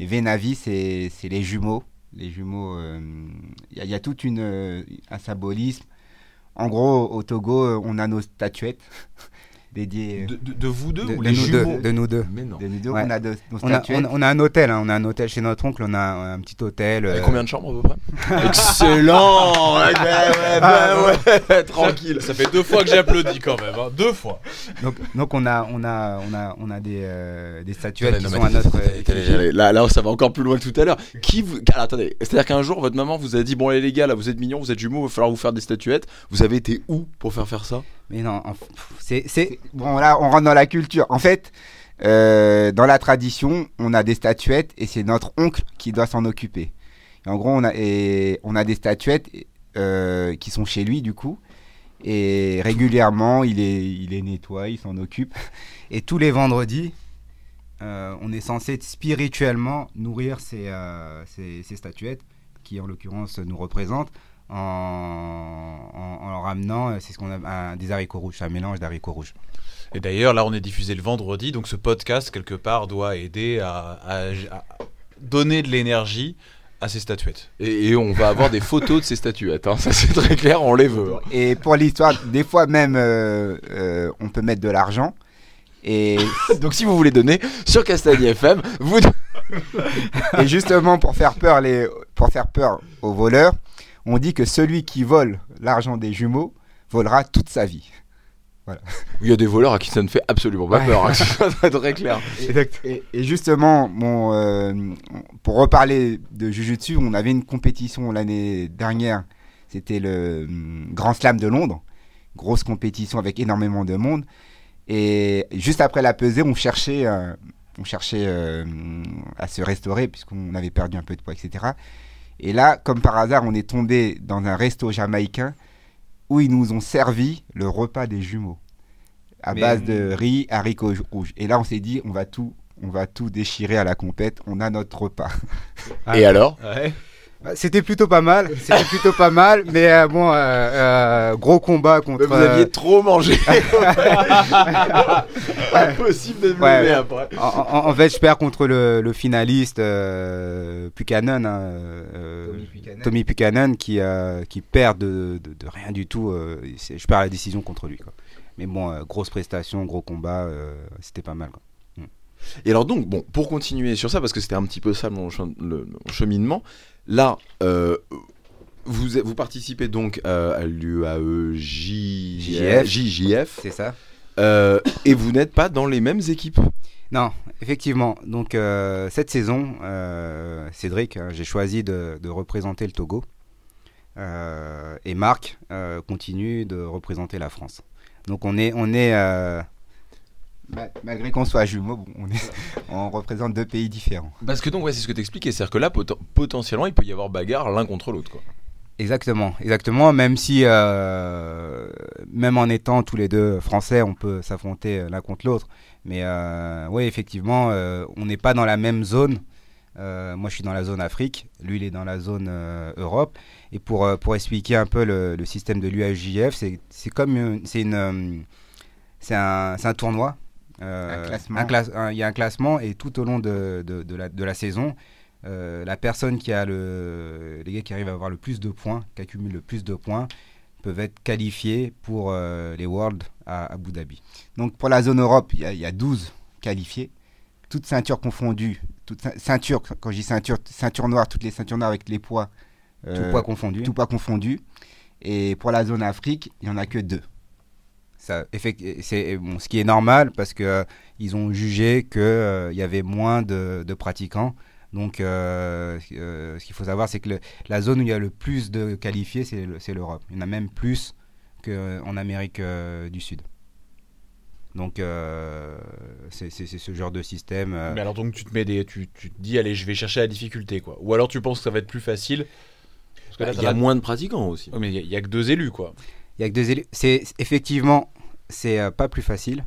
Les Vénavis, c'est les jumeaux. Les jumeaux, euh, il y, a- il y a tout une, euh, un symbolisme. En gros, au Togo, euh, on a nos statuettes dédiées. De, de- de vous deux de, ou de les nous jumeaux deux, de nous deux. Mais non. De nous deux, Ouais. on a On a-. On a, on a un hôtel, hein, on a un hôtel chez notre oncle, on a un, un petit hôtel. Et euh, combien de chambres à peu près Excellent ouais, ouais, ouais, ouais, tranquille. Ça fait deux fois que j'applaudis quand même, hein. deux fois. donc, donc on a, on a, on a, on a des, euh, des statuettes qui sont à notre. attendez, Là, là, ça va encore plus loin que tout à l'heure. Qui vous... Alors, attendez, c'est-à-dire qu'un jour, votre maman vous a dit Bon, allez, les gars, là, vous êtes mignons, vous êtes jumeaux, il va falloir vous faire des statuettes. Vous avez été où pour faire faire ça? Mais non, c'est bon là, on rentre dans la culture. En fait, euh, dans la tradition, on a des statuettes et c'est notre oncle qui doit s'en occuper. En gros, on a, des statuettes euh, qui sont chez lui du coup. Et régulièrement, il les, nettoie, il s'en occupe. Et tous les vendredis, euh, on est censé spirituellement nourrir ces statuettes, qui en l'occurrence nous représentent, en, en, ramenant, euh, c'est ce qu'on a, un- des haricots rouges, un mélange d'haricots rouges. Et d'ailleurs, là, on est diffusé le vendredi, donc ce podcast, quelque part, doit aider à, à- à donner de l'énergie à ces statuettes. et, et on va avoir des photos de ces statuettes. hein. Ça, c'est très clair, on les veut. hein. Et pour l'histoire, des fois même, euh, euh, on peut mettre de l'argent. Et, Donc, si vous voulez donner sur Castagny FM, vous. et justement, pour faire, peur les, pour faire peur aux voleurs, on dit que celui qui vole l'argent des jumeaux volera toute sa vie. Il y a des voleurs à qui ça ne fait absolument pas Ouais. peur. hein. C'est très clair. Et, et justement, bon, euh, pour reparler de Jujutsu, on avait une compétition l'année dernière. C'était le hum, Grand Slam de Londres. Grosse compétition avec énormément de monde. Et juste après la pesée, on cherchait, euh, on cherchait euh, à se restaurer puisqu'on avait perdu un peu de poids, etc. Et là, comme par hasard, on est tombé dans un resto jamaïcain où ils nous ont servi le repas des jumeaux à Mais- base de riz, haricots rouges. Et là, on s'est dit, on va tout, on va tout déchirer à la compète. On a notre repas. Et alors? C'était plutôt pas mal. C'était plutôt pas mal, mais euh, bon, euh, euh, gros combat contre. Vous aviez trop mangé. Impossible de me Ouais. lever après. en, en- en fait, je perds contre le, le finaliste euh, Buchanan, hein, euh, Tommy Buchanan, qui, euh, qui perd de, de- de rien du tout. euh, je perds la décision contre lui. quoi. Mais bon, euh, grosse prestation, gros combat, euh, c'était pas mal. quoi. Et alors donc, bon, pour continuer sur ça, parce que c'était un petit peu ça mon, chem- le- mon cheminement, là, euh, vous, vous participez donc euh, à l'UAE JF. JJF, C'est ça euh, et vous n'êtes pas dans les mêmes équipes. Non, effectivement. Donc euh, cette saison, euh, Cédric, hein, j'ai choisi de, de représenter le Togo. Et Marc continue de représenter la France. Donc on est, on est malgré qu'on soit jumeaux, bon, on, est, on représente deux pays différents. Parce que donc, ouais, c'est ce que t'expliquais, c'est-à-dire que là, poten- potentiellement, il peut y avoir bagarre l'un contre l'autre, quoi. Exactement, exactement. Même si, euh, même en étant tous les deux français, on peut s'affronter l'un contre l'autre. Mais euh, oui, effectivement, euh, on n'est pas dans la même zone. Euh, moi, je suis dans la zone Afrique. Lui, il est dans la zone euh, Europe. Et pour, euh, pour expliquer un peu le, le système de l'UAJF, c'est c'est comme une, c'est une, euh, c'est un, c'est un tournoi. Euh, Un classement. Il y a un classement et tout au long de, de, de la, de la saison, euh, la personne qui a le, les gars qui arrivent à avoir le plus de points, qui accumulent le plus de points, peuvent être qualifiés pour euh, les Worlds à Abu Dhabi. Donc pour la zone Europe, il y, a- il y a 12 qualifiés, toutes ceintures confondues, toutes ceint- ceintures, quand je dis ceinture, ceinture noire, toutes les ceintures noires avec les poids, Tout poids confondu. tout poids confondu. Et pour la zone Afrique, il n'y en a que deux. Ça, effect- c'est bon, ce qui est normal parce que euh, ils ont jugé qu'il il y avait moins de, de pratiquants. Donc, euh, euh, ce qu'il faut savoir, c'est que le- la zone où il y a le plus de qualifiés, c'est le- c'est l'Europe. Il y en a même plus qu'en Amérique euh, du Sud. Donc, euh, c'est ce genre de système. euh, Mais alors donc tu te mets des, tu, tu te dis allez je vais chercher la difficulté quoi. Ou alors tu penses que ça va être plus facile. Parce que là, Il y a moins de pratiquants aussi. Ouais, mais il y, a- il y a que deux élus, quoi. Il y a que deux élus. C'est effectivement, c'est euh, pas plus facile.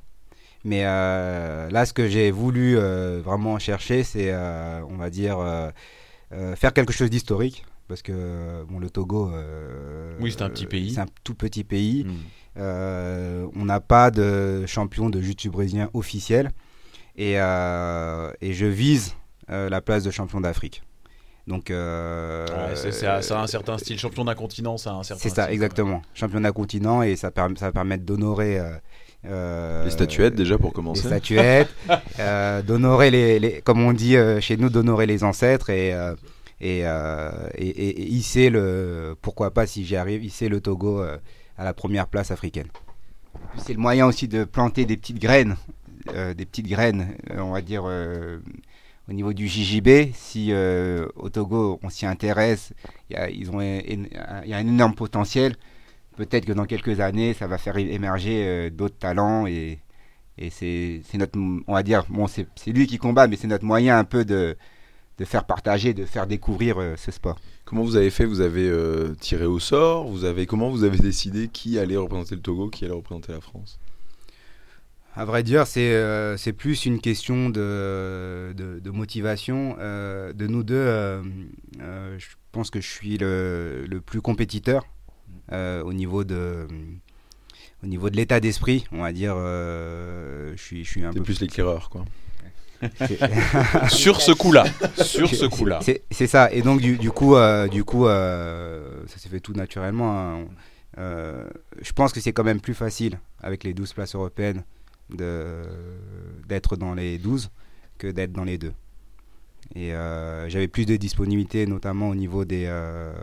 Mais euh, là, ce que j'ai voulu euh, vraiment chercher, c'est, on va dire, faire quelque chose d'historique. Parce que bon, le Togo, Oui, c'est un petit pays. C'est un tout petit pays. Mm. Euh, on n'a pas de champion de jiu-jitsu brésilien officiel. Et, et je vise la place de champion d'Afrique. Donc, euh, Ouais, c'est- ça a un certain style. Champion d'un continent, ça a un certain c'est ça, style, exactement. Championnat continent et ça, perm- ça va permettre d'honorer euh, euh, Les statuettes déjà pour les commencer. statuettes, euh, d'honorer les, les- comme on dit euh, chez nous, d'honorer les ancêtres et euh, et, euh, et, et- et hisser le, pourquoi pas si j'y arrive, hisser le Togo euh, à la première place africaine. C'est le moyen aussi de planter des petites graines, euh, des petites graines, on va dire. Au niveau du JJB, si euh, au Togo on s'y intéresse, il y a, un- énorme potentiel. Peut-être que dans quelques années, ça va faire émerger euh, d'autres talents et, c'est notre, on va dire, bon, c'est lui qui combat, mais c'est notre moyen un peu de, faire partager, de faire découvrir euh, ce sport. Comment vous avez fait? Vous avez tiré au sort? Vous avez comment vous avez décidé qui allait représenter le Togo, qui allait représenter la France? À vrai dire, c'est euh, c'est plus une question de, de, de motivation. Euh, de nous deux, euh, euh, je pense que je suis le, le plus compétiteur euh, au niveau de au niveau de l'état d'esprit, on va dire. euh, je suis je suis un peu plus l'éclaireur, quoi. Sur ce coup-là. Sur ce coup-là. C'est ça. Et donc du, du coup, euh, du coup, euh, ça s'est fait tout naturellement. hein. Euh, je pense que c'est quand même plus facile avec les 12 places européennes d'être dans les 12 que d'être dans les deux. Et euh, j'avais plus de disponibilité, notamment au niveau des, euh,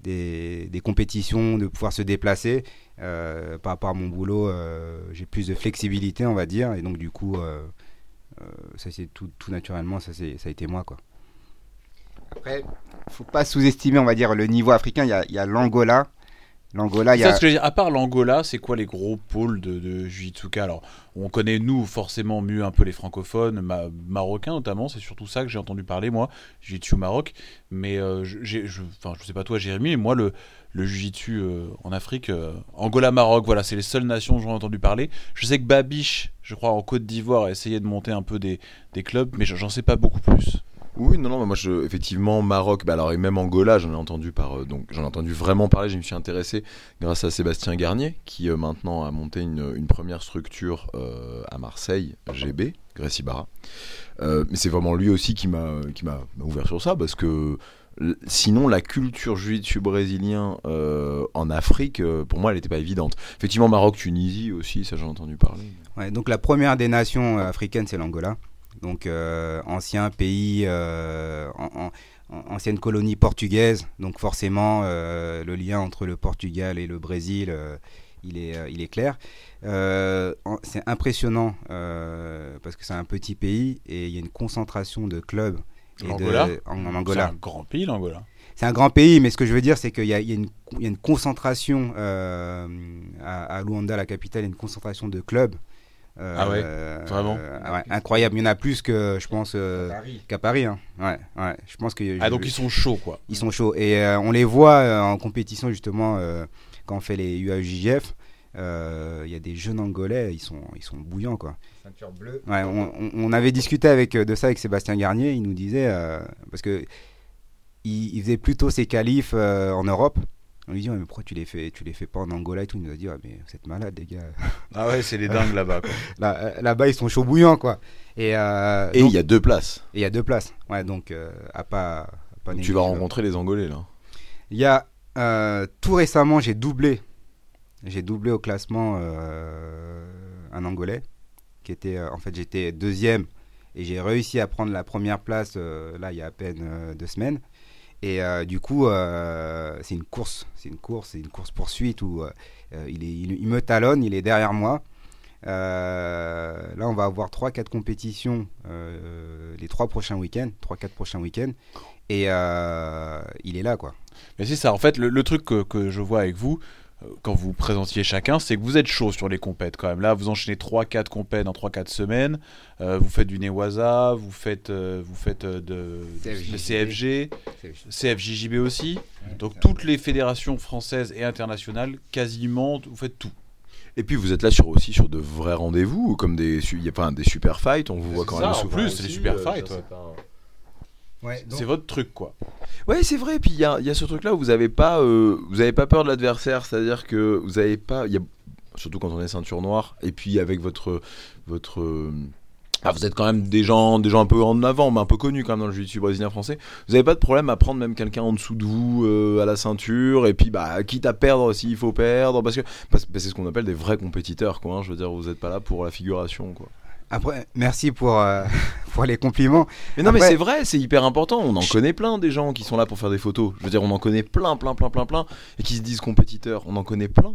des, compétitions, de pouvoir se déplacer. Euh, par rapport à mon boulot, j'ai plus de flexibilité, on va dire. Et donc, du coup, ça tout, tout naturellement, ça, ça a été moi. Quoi. Après, faut pas sous-estimer, on va dire, le niveau africain. Il y a l'Angola. L'Angola, il y a. ce que je veux dire, à part l'Angola, c'est quoi les gros pôles de, de Jiu-Jitsu Alors, on connaît, nous, forcément mieux un peu les francophones, ma- marocains notamment, c'est surtout ça que j'ai entendu parler, moi, Jiu-Jitsu au Maroc. Mais, euh, je- enfin, je sais pas toi, Jérémy, mais moi, le, le Jiu-Jitsu euh, en Afrique, euh, Angola, Maroc, voilà, c'est les seules nations dont j'ai entendu parler. Je sais que Babiche, je crois, en Côte d'Ivoire, a essayé de monter un peu des, des clubs, mais j'en sais pas beaucoup plus. Oui, non, non, moi, effectivement, Maroc, bah alors, et même Angola, j'en ai entendu euh, donc, j'en ai entendu vraiment parler. Je me suis intéressé grâce à Sébastien Garnier, qui euh, maintenant a monté une, première structure euh, à Marseille, GB. Euh, mais c'est vraiment lui aussi qui m'a, ouvert sur ça, parce que sinon, la culture jiu brésilien euh, en Afrique, pour moi, elle n'était pas évidente. Effectivement, Maroc, Tunisie aussi, ça, j'en ai entendu parler. Donc la première des nations africaines, c'est l'Angola. Donc euh, ancien pays, euh, en- en- en- ancienne colonie portugaise. Donc forcément, euh, le lien entre le Portugal et le Brésil, il, est, il est clair. C'est impressionnant parce que c'est un petit pays et il y a une concentration de clubs. et de- L'Angola en, en C'est Angola. un grand pays, l'Angola. C'est un grand pays, mais ce que je veux dire, c'est qu'il y, a- y une- il y a une concentration à, à Luanda, la capitale, il y a une concentration de clubs. Euh, Ah ouais Vraiment euh, ouais, Incroyable. Il y en a plus que, je pense, euh, qu'à Paris. hein. Ouais, ouais. Je pense que Ah, donc ils sont chauds, quoi. ils sont chauds. Et euh, on les voit euh, en compétition, justement, euh, quand on fait les UAJF. euh, Il y a des jeunes Angolais, ils sont, ils sont bouillants, quoi. Ceinture bleue. Ouais, on, avait discuté avec, euh, de ça avec Sébastien Garnier. Il nous disait, euh, parce que il, il faisait plutôt ses qualifs euh, en Europe. On lui dit, Ouais, mais pourquoi tu les fais, tu les fais pas en Angola et tout? Il nous a dit, Ouais, mais vous êtes malades, les gars. Ah ouais, c'est les dingues là-bas. Là, euh, là-bas, ils sont chauds bouillants, quoi. Et euh, Et il y a deux places. et il y a deux places. Ouais, donc euh, à pas. à pas Donc, tu vas rencontrer les Angolais, là. Il y a euh, tout récemment, j'ai doublé. J'ai doublé au classement euh, un Angolais qui était, euh, en fait, j'étais deuxième et j'ai réussi à prendre la première place euh, là il y a à peine euh, deux semaines. Et euh, du coup, euh, c'est une course, c'est une course, c'est une course poursuite où euh, il, est, il, me talonne, il est derrière moi. Là, on va avoir 3-4 compétitions les trois prochains week-ends, 3-4 prochains week-ends. Et il est là, quoi. Mais c'est ça, en fait, le, truc que, je vois avec vous, quand vous présentiez chacun, c'est que vous êtes chaud sur les compètes quand même. Là, vous enchaînez 3-4 compètes en 3-4 semaines. Euh, vous faites du Newaza, vous faites, euh, vous faites euh, de, CFJJB. de CFG, CFJJB aussi. Donc toutes les fédérations françaises et internationales, quasiment, vous faites tout. Et puis vous êtes là sur aussi sur de vrais rendez-vous, comme des, y a pas des super fights, on vous voit quand ça, même en souvent plus, c'est les super fights, ouais. C'est pas un- Ouais, donc- C'est votre truc, quoi. Ouais, c'est vrai. Puis il y a, il y a ce truc-là où vous avez pas, euh, vous avez pas peur de l'adversaire, c'est-à-dire que vous avez pas, il y a, surtout quand on est ceinture noire, et puis avec votre, votre, euh, ah, vous êtes quand même des gens, des gens un peu en avant, mais un peu connus quand même dans le jiu-jitsu brésilien français. Vous avez pas de problème à prendre même quelqu'un en dessous de vous euh, à la ceinture, et puis bah quitte à perdre s'il faut perdre, parce que c'est ce qu'on appelle des vrais compétiteurs, quoi. hein. je veux dire, vous êtes pas là pour la figuration, quoi. Après, merci pour, euh, pour les compliments. Mais non, mais c'est vrai, c'est hyper important. On en connaît plein des gens qui sont là pour faire des photos. Je veux dire, on en connaît plein, plein, plein, plein, plein, et qui se disent compétiteurs. On en connaît plein.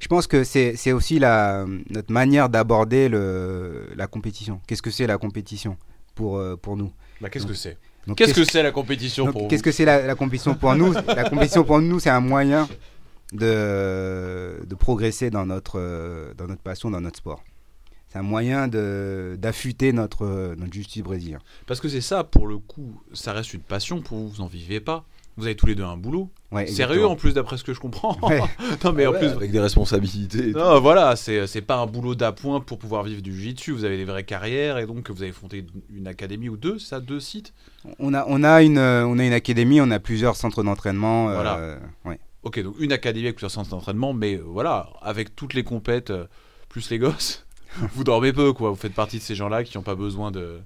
Je pense que c'est c'est aussi la, notre manière d'aborder le- la compétition. Qu'est-ce que c'est la compétition pour, euh, pour nous? Bah, qu'est-ce que c'est? Donc, Qu'est-ce que c'est la compétition donc, pour Qu'est-ce que c'est la, la compétition pour nous? La compétition pour nous, c'est un moyen de, de progresser dans notre, euh, dans notre passion, dans notre sport. C'est un moyen de- d'affûter notre, notre justice brésilien. Parce que c'est ça, pour le coup, ça reste une passion pour vous, vous en vivez pas. Vous avez tous les deux un boulot. Ouais, Sérieux en plus, d'après ce que je comprends. Ouais. non, mais en Ouais, plus. avec des responsabilités. Non, voilà, c'est c'est pas un boulot d'appoint pour pouvoir vivre du jiu-jitsu. Vous avez des vraies carrières et donc vous avez fondé une académie ou deux, ça, deux sites? On a, on, a une, on a une académie, on a plusieurs centres d'entraînement. euh, Voilà. ouais. Ok, donc une académie avec plusieurs centres d'entraînement, mais euh, voilà, avec toutes les compètes, euh, plus les gosses, vous dormez peu, quoi. Vous faites partie de ces gens-là qui n'ont pas besoin de.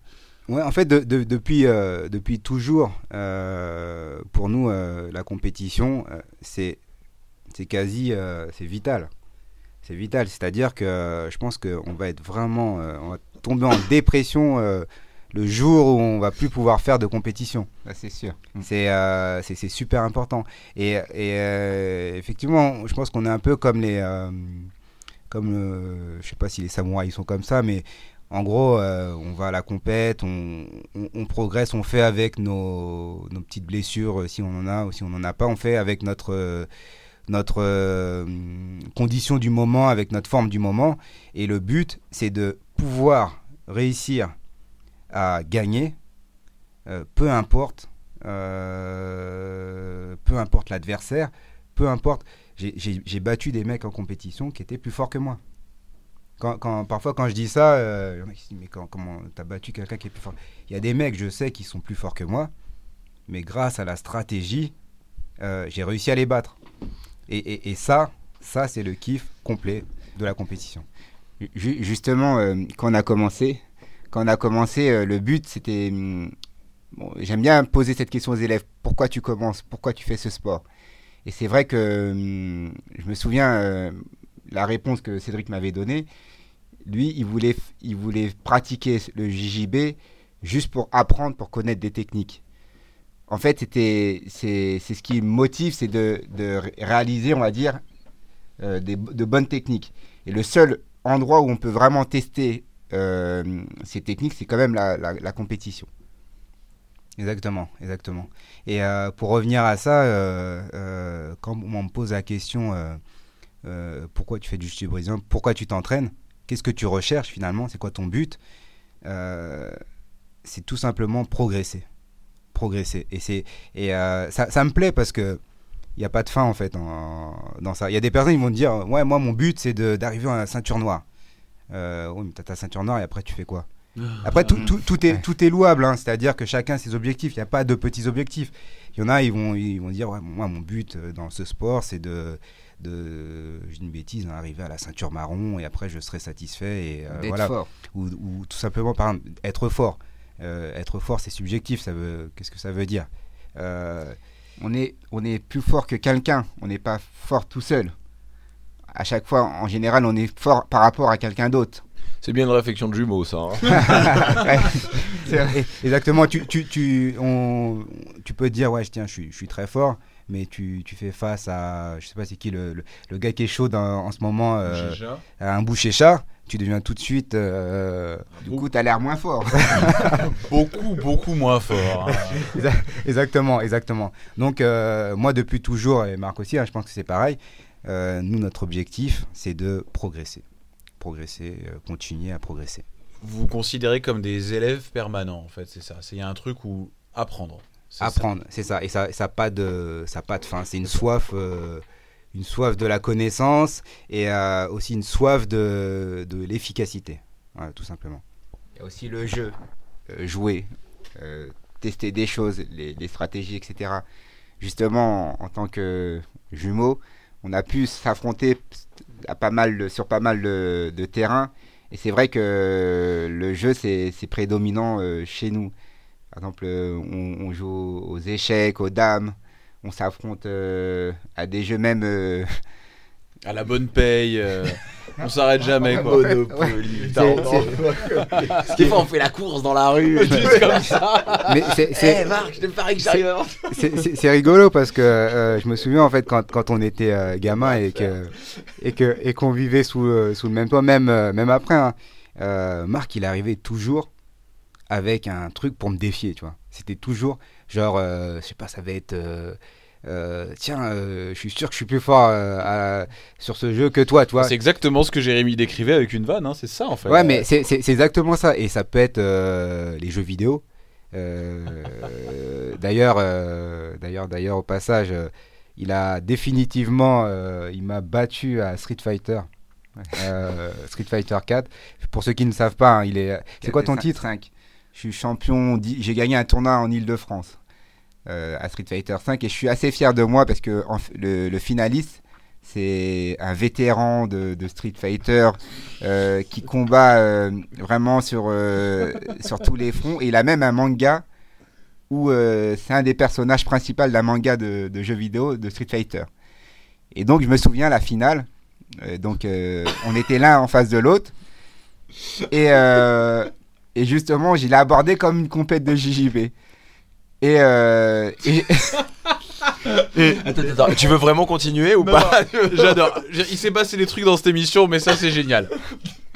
Ouais, en fait, de- de- depuis, euh, depuis toujours, euh, pour nous, euh, la compétition, euh, c'est c'est quasi, euh, c'est vital. C'est vital, c'est-à-dire que euh, je pense qu'on va être vraiment, euh, on va tomber en dépression euh, le jour où on va plus pouvoir faire de compétition. c'est sûr. C'est euh, c'est- c'est super important. Et, et, euh, effectivement, je pense qu'on est un peu comme les, euh, comme, euh, je sais pas si les samouraïs sont comme ça, mais en gros, euh, on va à la compète, on, progresse, on fait avec nos, petites blessures, euh, si on en a ou si on n'en a pas, on fait avec notre, euh, condition du moment, avec notre forme du moment. Et le but, c'est de pouvoir réussir à gagner, peu importe, peu importe l'adversaire, peu importe. J'ai- battu des mecs en compétition qui étaient plus forts que moi. Parfois, quand je dis ça, euh, Mais quand- comment t'as battu quelqu'un qui est plus fort? Il y a des mecs, je sais, qui sont plus forts que moi, mais grâce à la stratégie, euh, j'ai réussi à les battre. Et, ça, ça c'est le kiff complet de la compétition. Ju- Justement, euh, quand on a commencé, quand on a commencé, euh, le but c'était. hum, bon, J'aime bien poser cette question aux élèves pourquoi tu commences? Pourquoi tu fais ce sport? Et c'est vrai que hum, je me souviens euh, la réponse que Cédric m'avait donnée. Lui, il voulait, il voulait pratiquer le JJB juste pour apprendre, pour connaître des techniques. En fait, c'était, c'est, ce qui me motive, c'est de, de ré- réaliser, on va dire, euh, des, de bonnes techniques. Et le seul endroit où on peut vraiment tester euh, ces techniques, c'est quand même la- la compétition. Exactement, exactement. Et euh, pour revenir à ça, euh, euh, quand on me pose la question pourquoi tu fais du jiu pourquoi tu t'entraînes, qu'est-ce que tu recherches finalement, c'est quoi ton but C'est tout simplement progresser. Progresser. Et, c'est, et ça, ça me plaît parce que il n'y a pas de fin en fait dans ça. Il y a des personnes qui vont te dire Ouais, moi mon but c'est d'arriver à la ceinture noire. Oui, mais t'as ta ceinture noire et après tu fais quoi? Après, tout, tout, tout est, tout est louable, hein. c'est-à-dire que chacun a ses objectifs. Il n'y a pas de petits objectifs. Il y en a, ils vont, ils vont dire ouais, Moi, mon but euh, dans ce sport, c'est de, de une bêtise, hein, arriver à la ceinture marron et après je serai satisfait. Et, euh, D'être voilà. fort. Ou, ou tout simplement, par exemple, être fort. Euh, être fort, c'est subjectif. Ça veut, qu'est-ce que ça veut dire? Euh, On est, on est plus fort que quelqu'un. On n'est pas fort tout seul. À chaque fois, en général, on est fort par rapport à quelqu'un d'autre. C'est bien une réflexion de jumeaux, ça. hein. Ouais, Exactement, tu, tu, tu, on, tu peux te dire, ouais, tiens, je suis, je suis très fort, mais tu, tu fais face à, je sais pas c'est qui, le, le, le gars qui est chaud dans- en ce moment, euh, à un boucher chat, tu deviens tout de suite. euh, Du coup, tu as l'air moins fort. Beaucoup, beaucoup moins fort. hein. exactement, exactement. Donc, euh, moi, depuis toujours, et Marc aussi, hein, je pense que c'est pareil, Euh, nous, notre objectif, c'est de progresser. Progresser, euh, continuer à progresser. Vous vous considérez comme des élèves permanents, en fait, c'est ça. C'est- Il y a un truc où apprendre. Apprendre, c'est ça. Et ça, ça n'a pas de, ça a pas de fin. C'est une soif, euh, une soif de la connaissance et euh, aussi une soif de, de l'efficacité, Voilà, tout simplement. Il y a aussi le jeu, euh, jouer, euh, tester des choses, les, les stratégies, etc. Justement, en, en tant que jumeaux, on a pu s'affronter sur pas mal de, de terrains. Et c'est vrai que le jeu, c'est prédominant euh, chez nous. Par exemple, euh, on, joue aux, aux échecs, aux dames. On s'affronte euh, à des jeux même... À la bonne paye. euh, on s'arrête jamais, quoi. Monopoly, Ce qui fait, on fait la course dans la rue. Juste comme ça. Mais c'est- Eh c'est Marc, je te parie que j'arrive avant. c'est- c'est- c'est rigolo parce que euh, je me souviens en fait quand, quand on était euh, gamin et que et que et qu'on vivait sous euh, sous le même toit, même euh, même après. hein, euh, Marc, il arrivait toujours avec un truc pour me défier, tu vois. C'était toujours genre, euh, je sais pas, ça va être. euh, euh, tiens, euh, je suis sûr que je suis plus fort euh, à- sur ce jeu que toi, tu vois. C'est exactement ce que Jérémy décrivait avec une vanne, hein, c'est ça en fait. Ouais, mais c'est exactement ça. Et ça peut être euh, les jeux vidéo. Euh, d'ailleurs, euh, d'ailleurs, d'ailleurs, au passage, euh, il a définitivement, euh, il m'a battu à Street Fighter, euh, Street Fighter 4. Pour ceux qui ne savent pas, hein, il est. C'est quoi ton titre? Je suis champion, j'ai gagné un tournoi en Ile-de-France à Street Fighter 5 et je suis assez fier de moi parce que le, finaliste, c'est un vétéran de, Street Fighter euh, qui combat euh, vraiment sur, euh, sur tous les fronts et il a même un manga où euh, c'est un des personnages principaux d'un manga de, de jeux vidéo de Street Fighter. Et donc je me souviens la finale, euh, donc euh, on était l'un en face de l'autre et, euh, et justement, je l'ai abordé comme une compète de JJB. Et, euh, et- Attends, attends, tu veux vraiment continuer ou Non, pas J'adore. Il s'est passé des trucs dans cette émission, mais ça c'est génial.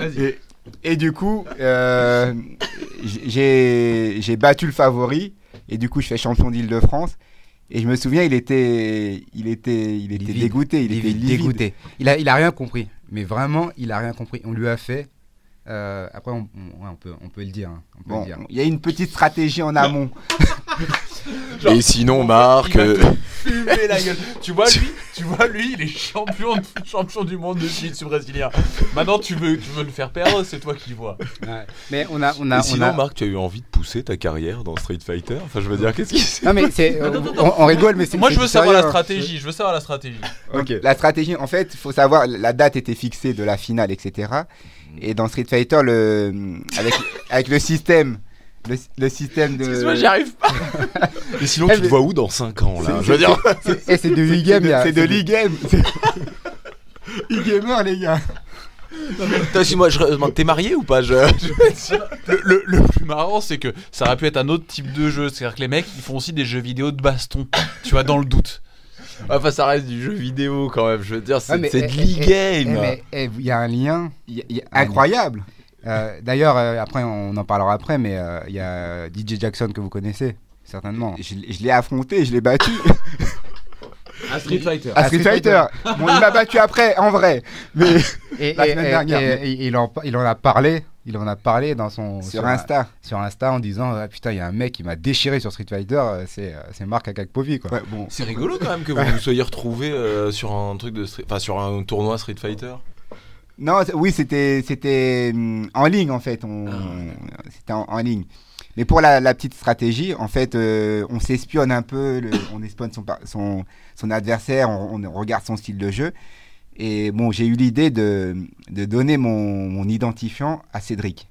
et, et du coup, euh, j'ai j'ai battu le favori. Et du coup, je fais champion d'Île-de-France. Et je me souviens, il était, il était, il était dégoûté. Il, Il était dégoûté. Il a, il a rien compris. Mais vraiment, il a rien compris. On lui a fait. euh, après, on, on- ouais, on peut, on peut le dire. hein, on peut Bon, le dire. il y a une petite stratégie en amont. Genre, Et sinon, Marc. euh, te fumer la gueule. Tu vois lui, tu vois lui, il est champion, champion du monde de jiu-jitsu brésilien. Maintenant tu veux, tu veux le faire perdre, c'est toi qui vois. Ouais. Mais on a, on a, Et on sinon, a- Marc, tu as eu envie de pousser ta carrière dans Street Fighter? Enfin, je veux dire, qu'est-ce qui s'est. Non mais c'est, euh, on, on rigole, mais c'est. Moi je veux savoir la hein. stratégie, je veux savoir la stratégie. Donc, La stratégie, en fait, il faut savoir, la date était fixée de la finale, etc. Et dans Street Fighter, le, avec, avec le système, le, le système de. Excuse-moi, j'y arrive pas. Et sinon, Eh, tu te vois où dans 5 ans là C'est- Je veux dire. Eh, c'est de e-game, il y a- C'est de l'e-game. E-gamer, les gars. Si moi, je demande, t'es marié ou pas je... Le, le- le plus marrant c'est que ça aurait pu être un autre type de jeu, c'est-à-dire que les mecs ils font aussi des jeux vidéo de baston, tu vois dans le doute. Enfin, ça reste du jeu vidéo quand même. Je veux dire, c'est mais, c'est de eh, eh, eh, l'e-game. mais, Il y a un lien. Il y a- il y a- Ah, incroyable. Euh, D'ailleurs, euh, après, on en parlera après, mais euh, il y a DJ Jackson que vous connaissez, certainement. Je, l'ai- je l'ai affronté, je l'ai battu. À Street Fighter. à Street Fighter. Bon, il m'a battu après, en vrai. Mais Et, La et- semaine et- dernière, et- mais- et il, en, il en a parlé. Il en a parlé dans son sur Insta. sur Insta en disant ah, putain il y a un mec qui m'a déchiré sur Street Fighter c'est c'est Marc Akakpovi quoi. Ouais, bon. C'est rigolo quand même que vous vous soyez retrouvés euh, sur un truc de Street- enfin sur un tournoi Street Fighter. Non, oui, c'était c'était hum, en ligne en fait. On, Ah. C'était en, en ligne. Mais pour la, la petite stratégie, en fait, euh, on s'espionne un peu, le- on espionne son, son, son adversaire, on, on regarde son style de jeu. Et bon, j'ai eu l'idée de, de donner mon, mon identifiant à Cédric.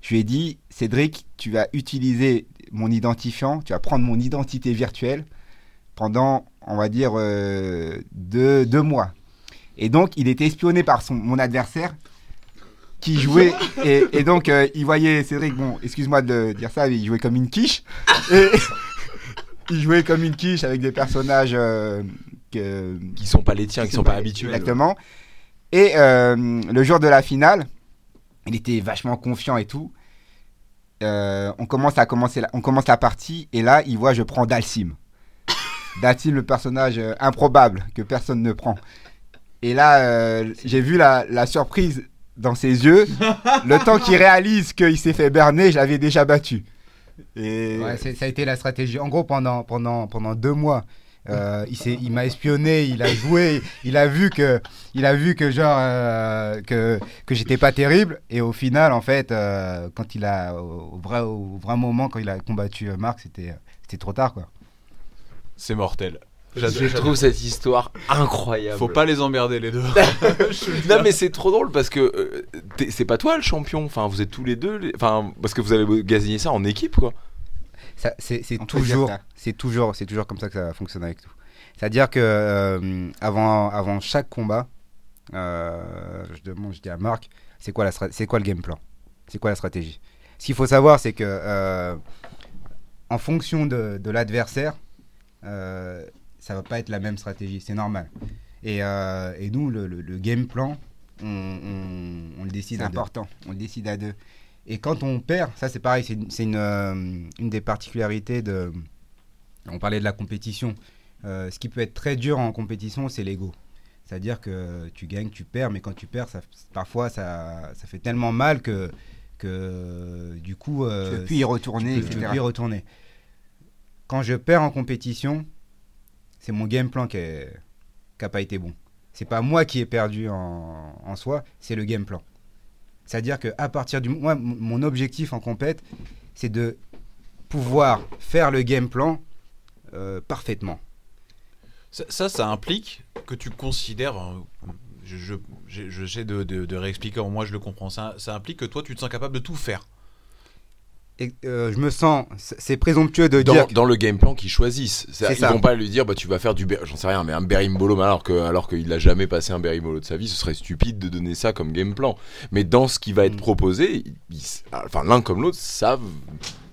Je lui ai dit, Cédric, tu vas utiliser mon identifiant, tu vas prendre mon identité virtuelle pendant, on va dire, euh, deux, deux mois. Et donc, il était espionné par son, mon adversaire qui jouait. et, et donc, euh, il voyait Cédric, bon, excuse-moi de dire ça, mais il jouait comme une quiche. Et il jouait comme une quiche avec des personnages euh, que, Qui sont pas les tiens, qui sont pas habitués. Exactement. Et euh, le jour de la finale, il était vachement confiant et tout. Euh, on, commence à commencer la, on commence la partie et là, il voit je prends Dalsim. Dalsim, le personnage improbable que personne ne prend. Et là, euh, j'ai vu la, la surprise dans ses yeux. le temps qu'il réalise qu'il s'est fait berner, je l'avais déjà battu. Et Ouais, c'est- ça a été la stratégie. En gros, pendant, pendant, pendant deux mois, euh, il, s'est- il m'a espionné, il a joué, il a vu que, il a vu que genre euh, que, que j'étais pas terrible. Et au final, en fait, euh, quand il a au vrai, au vrai moment, quand il a combattu Marc, c'était, c'était trop tard, quoi. C'est mortel. Je trouve cette histoire incroyable. Faut pas les emmerder les deux. non mais c'est trop drôle parce que euh, c'est pas toi le champion. Enfin, vous êtes tous les deux. les- Enfin, parce que vous avez gagné ça en équipe, quoi. C'est, toujours, c'est toujours, c'est toujours comme ça que ça fonctionne avec nous. C'est-à-dire que euh, avant, avant chaque combat, euh, je demande, je dis à Marc, c'est quoi c'est quoi le game plan, c'est quoi la stratégie? Ce qu'il faut savoir, c'est que euh, en fonction de, de l'adversaire, euh, ça va pas être la même stratégie, c'est normal. Et, euh, et nous, le, le- le game plan, on, on- on le décide c'est à deux. important. On le décide à deux. Et quand on perd, ça c'est pareil, c'est une, c'est une, euh, une des particularités de. On parlait de la compétition. Euh, ce qui peut être très dur en compétition, c'est l'ego. C'est-à-dire que tu gagnes, tu perds, mais quand tu perds, ça, parfois ça, ça fait tellement mal que, que du coup. Tu peux plus y retourner, tu peux- tu peux plus y retourner. Quand je perds en compétition, c'est mon game plan qui n'a pas été bon. C'est pas moi qui ai perdu en, soi, c'est le game plan. C'est-à-dire que à partir du moi, mon objectif en compète, c'est de pouvoir faire le game plan euh, parfaitement. Ça, ça, implique que tu considères. euh, Je, j'essaie de, réexpliquer moi je le comprends. Ça, ça implique que toi tu te sens capable de tout faire. Et euh, je me sens, c'est présomptueux de Dans, dire. dans le game plan qu'ils choisissent. Ils ça. vont pas lui dire bah tu vas faire du j'en sais rien mais un berimbolo alors que alors qu'il a jamais passé un berimbolo de sa vie, ce serait stupide de donner ça comme game plan. Mais dans ce qui va être Mm. proposé, ils- ils- enfin l'un comme l'autre savent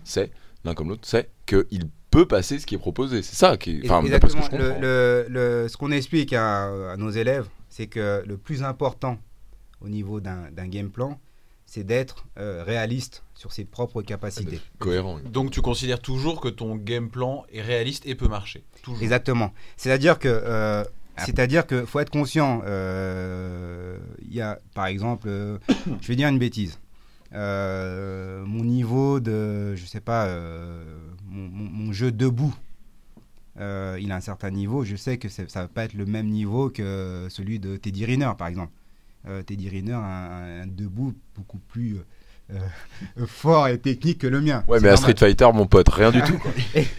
c'est l'un comme l'autre sait que il peut passer ce qui est proposé. C'est ça qui est enfin d'après ce Le, le- le- qu'on explique à, à nos élèves, c'est que le plus important au niveau d'un game plan, c'est d'être euh, réaliste sur ses propres capacités. cohérent. Donc tu considères toujours que ton game plan est réaliste et peut marcher? Toujours. Exactement. C'est-à-dire que, euh, c'est-à-dire que faut être conscient. euh, Il y a, par exemple, euh, je vais dire une bêtise. Euh, mon niveau de, je sais pas, euh, mon, mon- mon jeu debout, euh, il a un certain niveau. Je sais que ça va pas être le même niveau que celui de Teddy Riner, par exemple. Euh, Teddy Riner a un, un debout beaucoup plus euh, euh, fort et technique que le mien. Ouais mais à. Street Fighter mon pote rien du tout.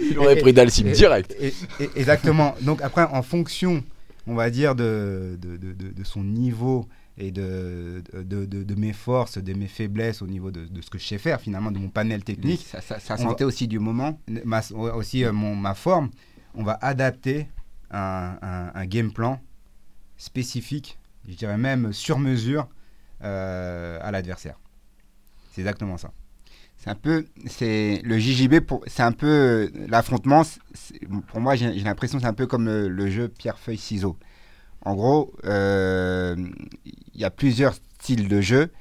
Il aurait pris Dalsim direct. et- et- exactement. Donc après, en fonction, on va dire, de, de, de- de- de son niveau et de, de, de- de mes forces, de mes faiblesses au niveau de, de ce que je sais faire, finalement, de mon panel technique, Ça, ça, ça On sentait aussi du moment. ma, aussi euh, mon, ma forme, on va adapter un, un- un game plan spécifique, je dirais même sur mesure, euh, à l'adversaire. C'est exactement ça. C'est un peu, c'est le JJB, pour- c'est un peu euh, l'affrontement. Pour moi, j'ai l'impression que c'est un peu comme le, le jeu pierre-feuille-ciseaux. En gros, euh, il y a plusieurs styles de jeu.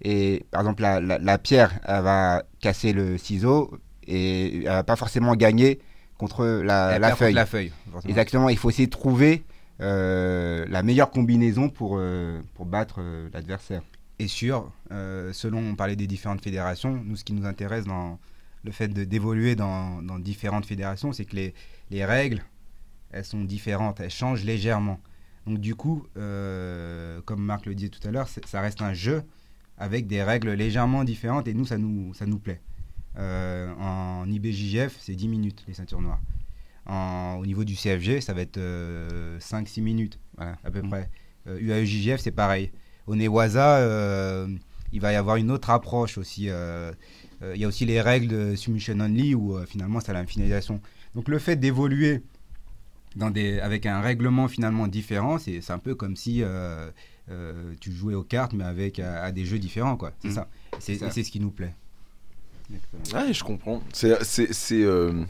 Et par exemple, la, la- la pierre, elle va casser le ciseau et elle va pas forcément gagner contre la, la contre feuille. La feuille. Exactement, il faut essayer de trouver euh, la meilleure combinaison pour, euh, pour battre euh, l'adversaire. et sur, euh, selon, on parlait des différentes fédérations, nous, ce qui nous intéresse dans le fait d'évoluer dans, différentes fédérations, c'est que les, les règles, elles sont différentes, elles changent légèrement. Donc du coup, euh, comme Marc le disait tout à l'heure, ça reste un jeu avec des règles légèrement différentes et nous, ça nous, ça nous plaît. Euh, en IBJJF, c'est 10 minutes, les ceintures noires. En- au niveau du CFG, ça va être 5-6 minutes, voilà, à peu Mm. près. Euh, UAEJJF, c'est pareil. Au Newaza, euh, il va y avoir une autre approche aussi. euh, euh, il y a aussi les règles de submission only où euh, finalement c'est la finalisation. Donc le fait d'évoluer dans des, avec un règlement finalement différent, c'est c'est un peu comme si euh, euh, tu jouais aux cartes mais avec à, à des jeux différents. quoi. C'est Mm. ça. C'est ce qui nous plaît. Ouais, je comprends. C'est, euh,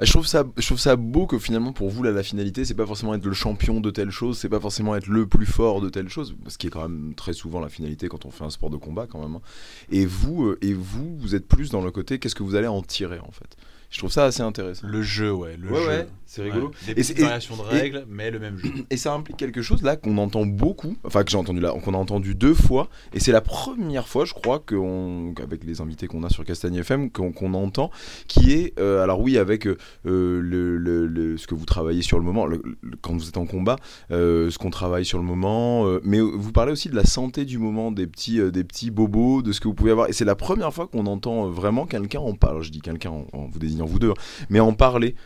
je trouve ça, je trouve ça beau que finalement pour vous là, la finalité, c'est pas forcément être le champion de telle chose, c'est pas forcément être le plus fort de telle chose, ce qui est quand même très souvent la finalité quand on fait un sport de combat quand même. hein. Et vous, euh, et vous, vous êtes plus dans le côté, qu'est-ce que vous allez en tirer en fait? Je trouve ça assez intéressant. Le jeu, ouais. Le Ouais, jeu. ouais, c'est rigolo. Ouais, Des Et variations de et- règles, mais le même jeu. Et ça implique quelque chose là qu'on entend beaucoup, enfin que j'ai entendu là, qu'on a entendu deux fois, et c'est la première fois, je crois, qu'on, qu'avec les invités qu'on a sur Castagne FM, qu'on, entend, qui est, euh, alors oui, avec euh, le, le- le- ce que vous travaillez sur le moment, le- quand vous êtes en combat, euh, ce qu'on travaille sur le moment, mais vous parlez aussi de la santé du moment, des petits, des petits bobos, de ce que vous pouvez avoir, et c'est la première fois qu'on entend vraiment quelqu'un en parler. Je dis quelqu'un en, en vous désignant vous deux, hein, mais en parler.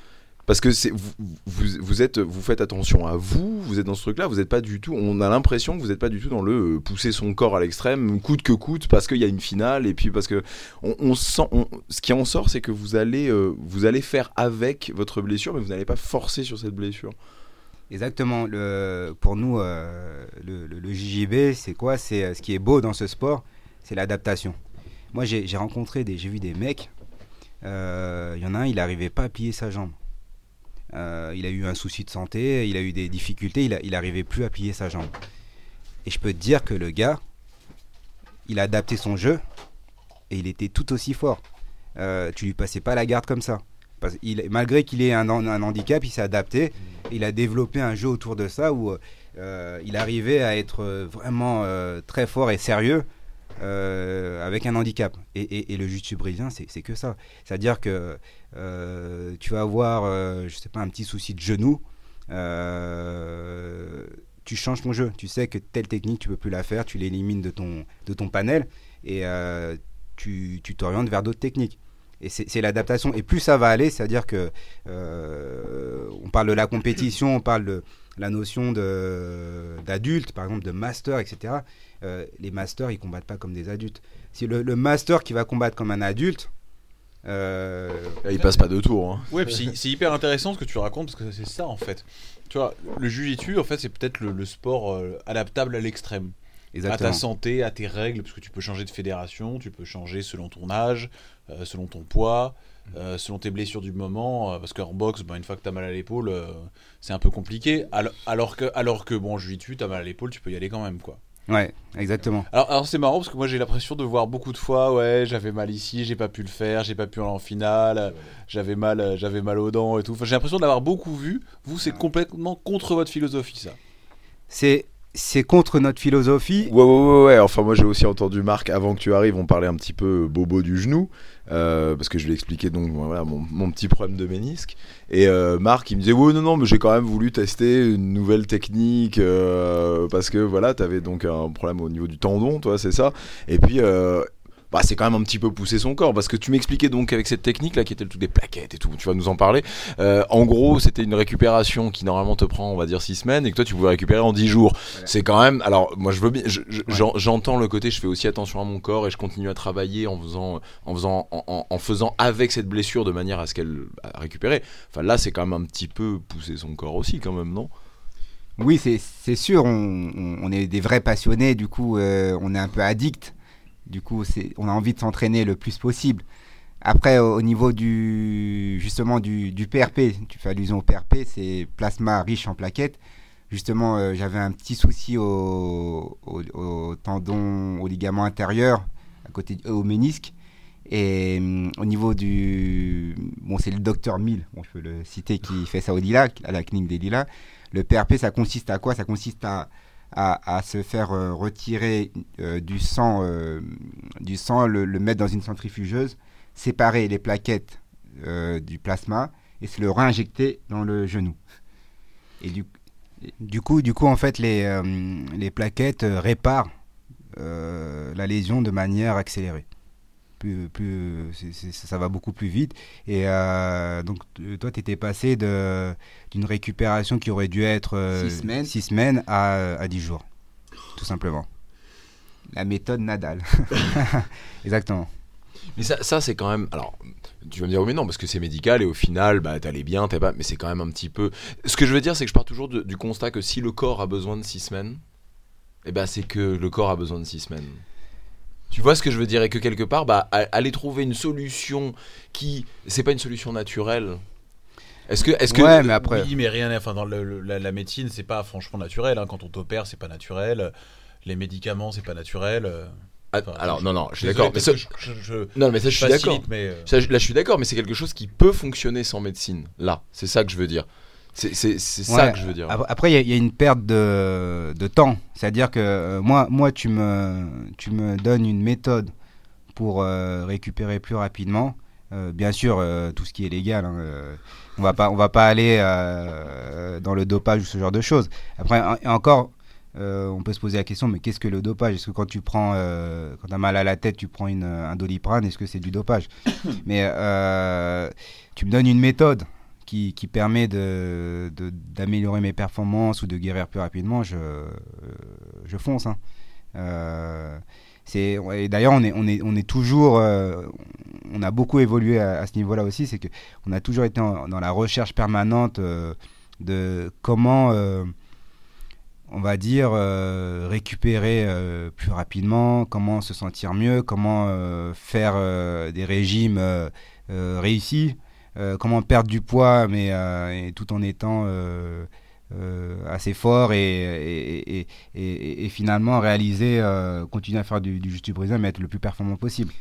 Parce que vous, vous, vous faites attention à vous, vous êtes dans ce truc-là, vous n'êtes pas du tout. On a l'impression que vous n'êtes pas du tout dans le euh, pousser son corps à l'extrême, coûte que coûte, parce qu'il y a une finale et puis parce que on, sent. ce qui en sort, c'est que vous allez euh, vous allez faire avec votre blessure, mais vous n'allez pas forcer sur cette blessure. Exactement. Pour nous, euh, le, le- c'est quoi? C'est ce qui est beau dans ce sport, c'est l'adaptation. Moi, j'ai rencontré j'ai vu des mecs. Il y en a un, il n'arrivait pas à plier sa jambe. Euh, il a eu un souci de santé, il a eu des difficultés, il, n'arrivait plus à plier sa jambe. Et je peux te dire que le gars, il a adapté son jeu et il était tout aussi fort. Euh, tu lui passais pas la garde comme ça. Malgré qu'il ait un, handicap, il s'est adapté. Il a développé un jeu autour de ça où euh, il arrivait à être vraiment euh, très fort et sérieux euh, avec un handicap. Et, le jiu-jitsu brésilien, c'est que ça. C'est-à-dire que euh, tu vas avoir, euh, je sais pas, un petit souci de genou. euh, tu changes ton jeu. Tu sais que telle technique, tu peux plus la faire. Tu l'élimines de ton, de ton panel et tu t'orientes vers d'autres techniques. Et c'est l'adaptation. Et plus ça va aller, c'est-à-dire que on parle de la compétition, on parle de la notion d'adulte, par exemple de master, etc. Euh, les masters, ils combattent pas comme des adultes. Si le, le master qui va combattre comme un adulte, euh, il passe pas deux tours. hein. Ouais, puis c'est- hyper intéressant ce que tu racontes parce que c'est ça en fait. Tu vois, le jujitsu en fait c'est peut-être le, le sport euh, adaptable à l'extrême, à ta santé, à tes règles, parce que tu peux changer de fédération, tu peux changer selon ton âge, euh, selon ton poids, euh, selon tes blessures du moment. euh, parce qu'en boxe, ben, une fois que t'as mal à l'épaule, euh, c'est un peu compliqué. Alors, alors que, alors que bon, en jujitsu, t'as mal à l'épaule, tu peux y aller quand même quoi. Ouais, exactement. Alors, alors c'est marrant parce que moi j'ai l'impression de voir beaucoup de fois, ouais, j'avais mal ici, j'ai pas pu le faire, j'ai pas pu aller en finale, j'avais mal, euh, j'avais mal aux dents et tout. Enfin, j'ai l'impression de l'avoir beaucoup vu. Vous, c'est complètement contre votre philosophie, ça. C'est c'est contre notre philosophie. Ouais, ouais, ouais, ouais. Enfin, moi, j'ai aussi entendu Marc avant que tu arrives. On parlait un petit peu bobo du genou. euh, parce que je lui ai expliqué donc voilà, mon, mon petit problème de ménisque. Et euh, Marc, il me disait Ouais, non, non, mais j'ai quand même voulu tester une nouvelle technique. euh, parce que voilà, t'avais donc un problème au niveau du tendon, toi, c'est ça. Et puis. Bah, c'est quand même un petit peu pousser son corps parce que tu m'expliquais donc avec cette technique là qui était le truc des plaquettes et tout tu vas nous en parler Euh, en gros c'était une récupération qui normalement te prend on va dire 6 semaines et que toi tu pouvais récupérer en 10 jours c'est quand même. Alors, moi, je veux bien. je- je- j'en- J'entends le côté. Je fais aussi attention à mon corps et je continue à travailler en faisant, en faisant, en, en- en faisant avec cette blessure de manière à ce qu'elle à récupérer. Enfin, là, c'est quand même un petit peu pousser son corps aussi, quand même, non? Oui, c'est c'est sûr, on, on- on est des vrais passionnés, du coup, euh, on est un peu addict. Du coup, on a envie de s'entraîner le plus possible. Après, au, au niveau du justement du, du PRP, tu fais allusion au PRP, c'est plasma riche en plaquettes. Justement, euh, j'avais un petit souci au, au, au tendon, au ligament intérieur, à côté du- au ménisque. Et hum, au niveau du. Bon, c'est le docteur Mill, bon, je peux le citer, qui fait ça au Lila, à la clinique des Lilas. Le PRP, ça consiste à quoi? Ça consiste à, à, se faire euh, retirer euh, du sang, euh, du sang le, le mettre dans une centrifugeuse, séparer les plaquettes du plasma et se le réinjecter dans le genou. Et du, du coup, du coup, en fait, les, les plaquettes réparent la lésion de manière accélérée. Plus, ça va beaucoup plus vite. Et euh, donc, t- toi, tu étais passé d'une récupération qui aurait dû être euh, Six semaines. six semaines à, à 10 jours, tout simplement. La méthode Nadal. Exactement. Mais ça, ça c'est quand même. Alors, tu vas me dire, oui, mais non, parce que c'est médical et au final, bah, t'allais bien, t'es pas. Mais c'est quand même un petit peu. Ce que je veux dire, c'est que je pars toujours de- du constat que si le corps a besoin de 6 semaines, eh ben, c'est que le corps a besoin de 6 semaines. Tu vois ce que je veux dire Et que quelque part, bah, a- aller trouver une solution qui. C'est pas une solution naturelle. Est-ce que. Est-ce que Ouais, mais après. Oui, mais rien. Enfin, dans le- le- la, la médecine, c'est pas franchement naturel. hein. Quand on t'opère, c'est pas naturel. Les médicaments, c'est pas naturel. Ah, Enfin, alors je- non non, je suis d'accord. Mais ça, peut-être que je, je- je non mais ça je suis d'accord. mais euh, Ça, là je suis d'accord, mais c'est quelque chose qui peut fonctionner sans médecine. Là, c'est ça que je veux dire. C'est c'est- c'est ça que je veux dire. Ap- Après, il y a- il y, a une perte de, de temps. C'est-à-dire que euh, moi, moi tu, me, tu me donnes une méthode pour euh, récupérer plus rapidement. Euh, bien sûr, euh, tout ce qui est légal. hein, euh, on va pas, on va pas aller euh, dans le dopage ou ce genre de choses. Après, encore, euh, on peut se poser la question, mais qu'est-ce que le dopage? Est-ce que quand tu prends, euh, quand as mal à la tête, tu prends une, un doliprane Est-ce que c'est du dopage? Mais euh, tu me donnes une méthode qui, permet de, de- d'améliorer mes performances ou de guérir plus rapidement, je, je fonce. hein. Euh, d'ailleurs, on est, on, est, on est toujours. euh, on a beaucoup évolué à, ce niveau-là aussi. C'est qu'on a toujours été dans la recherche permanente euh, de comment, on va dire, récupérer plus rapidement, comment se sentir mieux, comment faire des régimes réussis. Euh, comment perdre du poids, mais euh, tout en étant euh, assez fort et, et, et, finalement réaliser, continuer à faire du, du mais être le plus performant possible.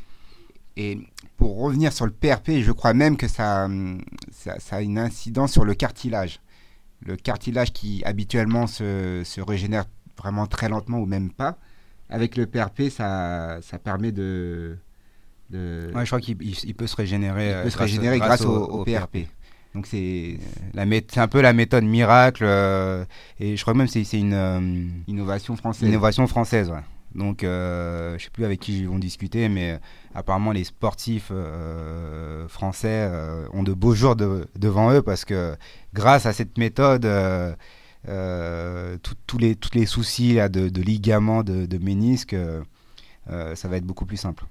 Et pour revenir sur le PRP, je crois même que ça, hum, ça, ça a une incidence sur le cartilage. Le cartilage qui habituellement se, se régénère vraiment très lentement ou même pas. Avec le PRP, ça, ça permet de, de, Ouais, je crois qu'il il- il peut se régénérer, il euh, peut se régénérer grâce, au, au PRP. Donc c'est un peu la méthode miracle, euh, et je crois même que c'est une, euh, innovation française. innovation française. ouais. Donc, euh, je sais plus avec qui ils vont discuter, mais apparemment les sportifs français ont de beaux jours de- devant eux parce que grâce à cette méthode, tout- tous les, tous les soucis là, de, de ligaments, de, de ménisques, ça va être beaucoup plus simple.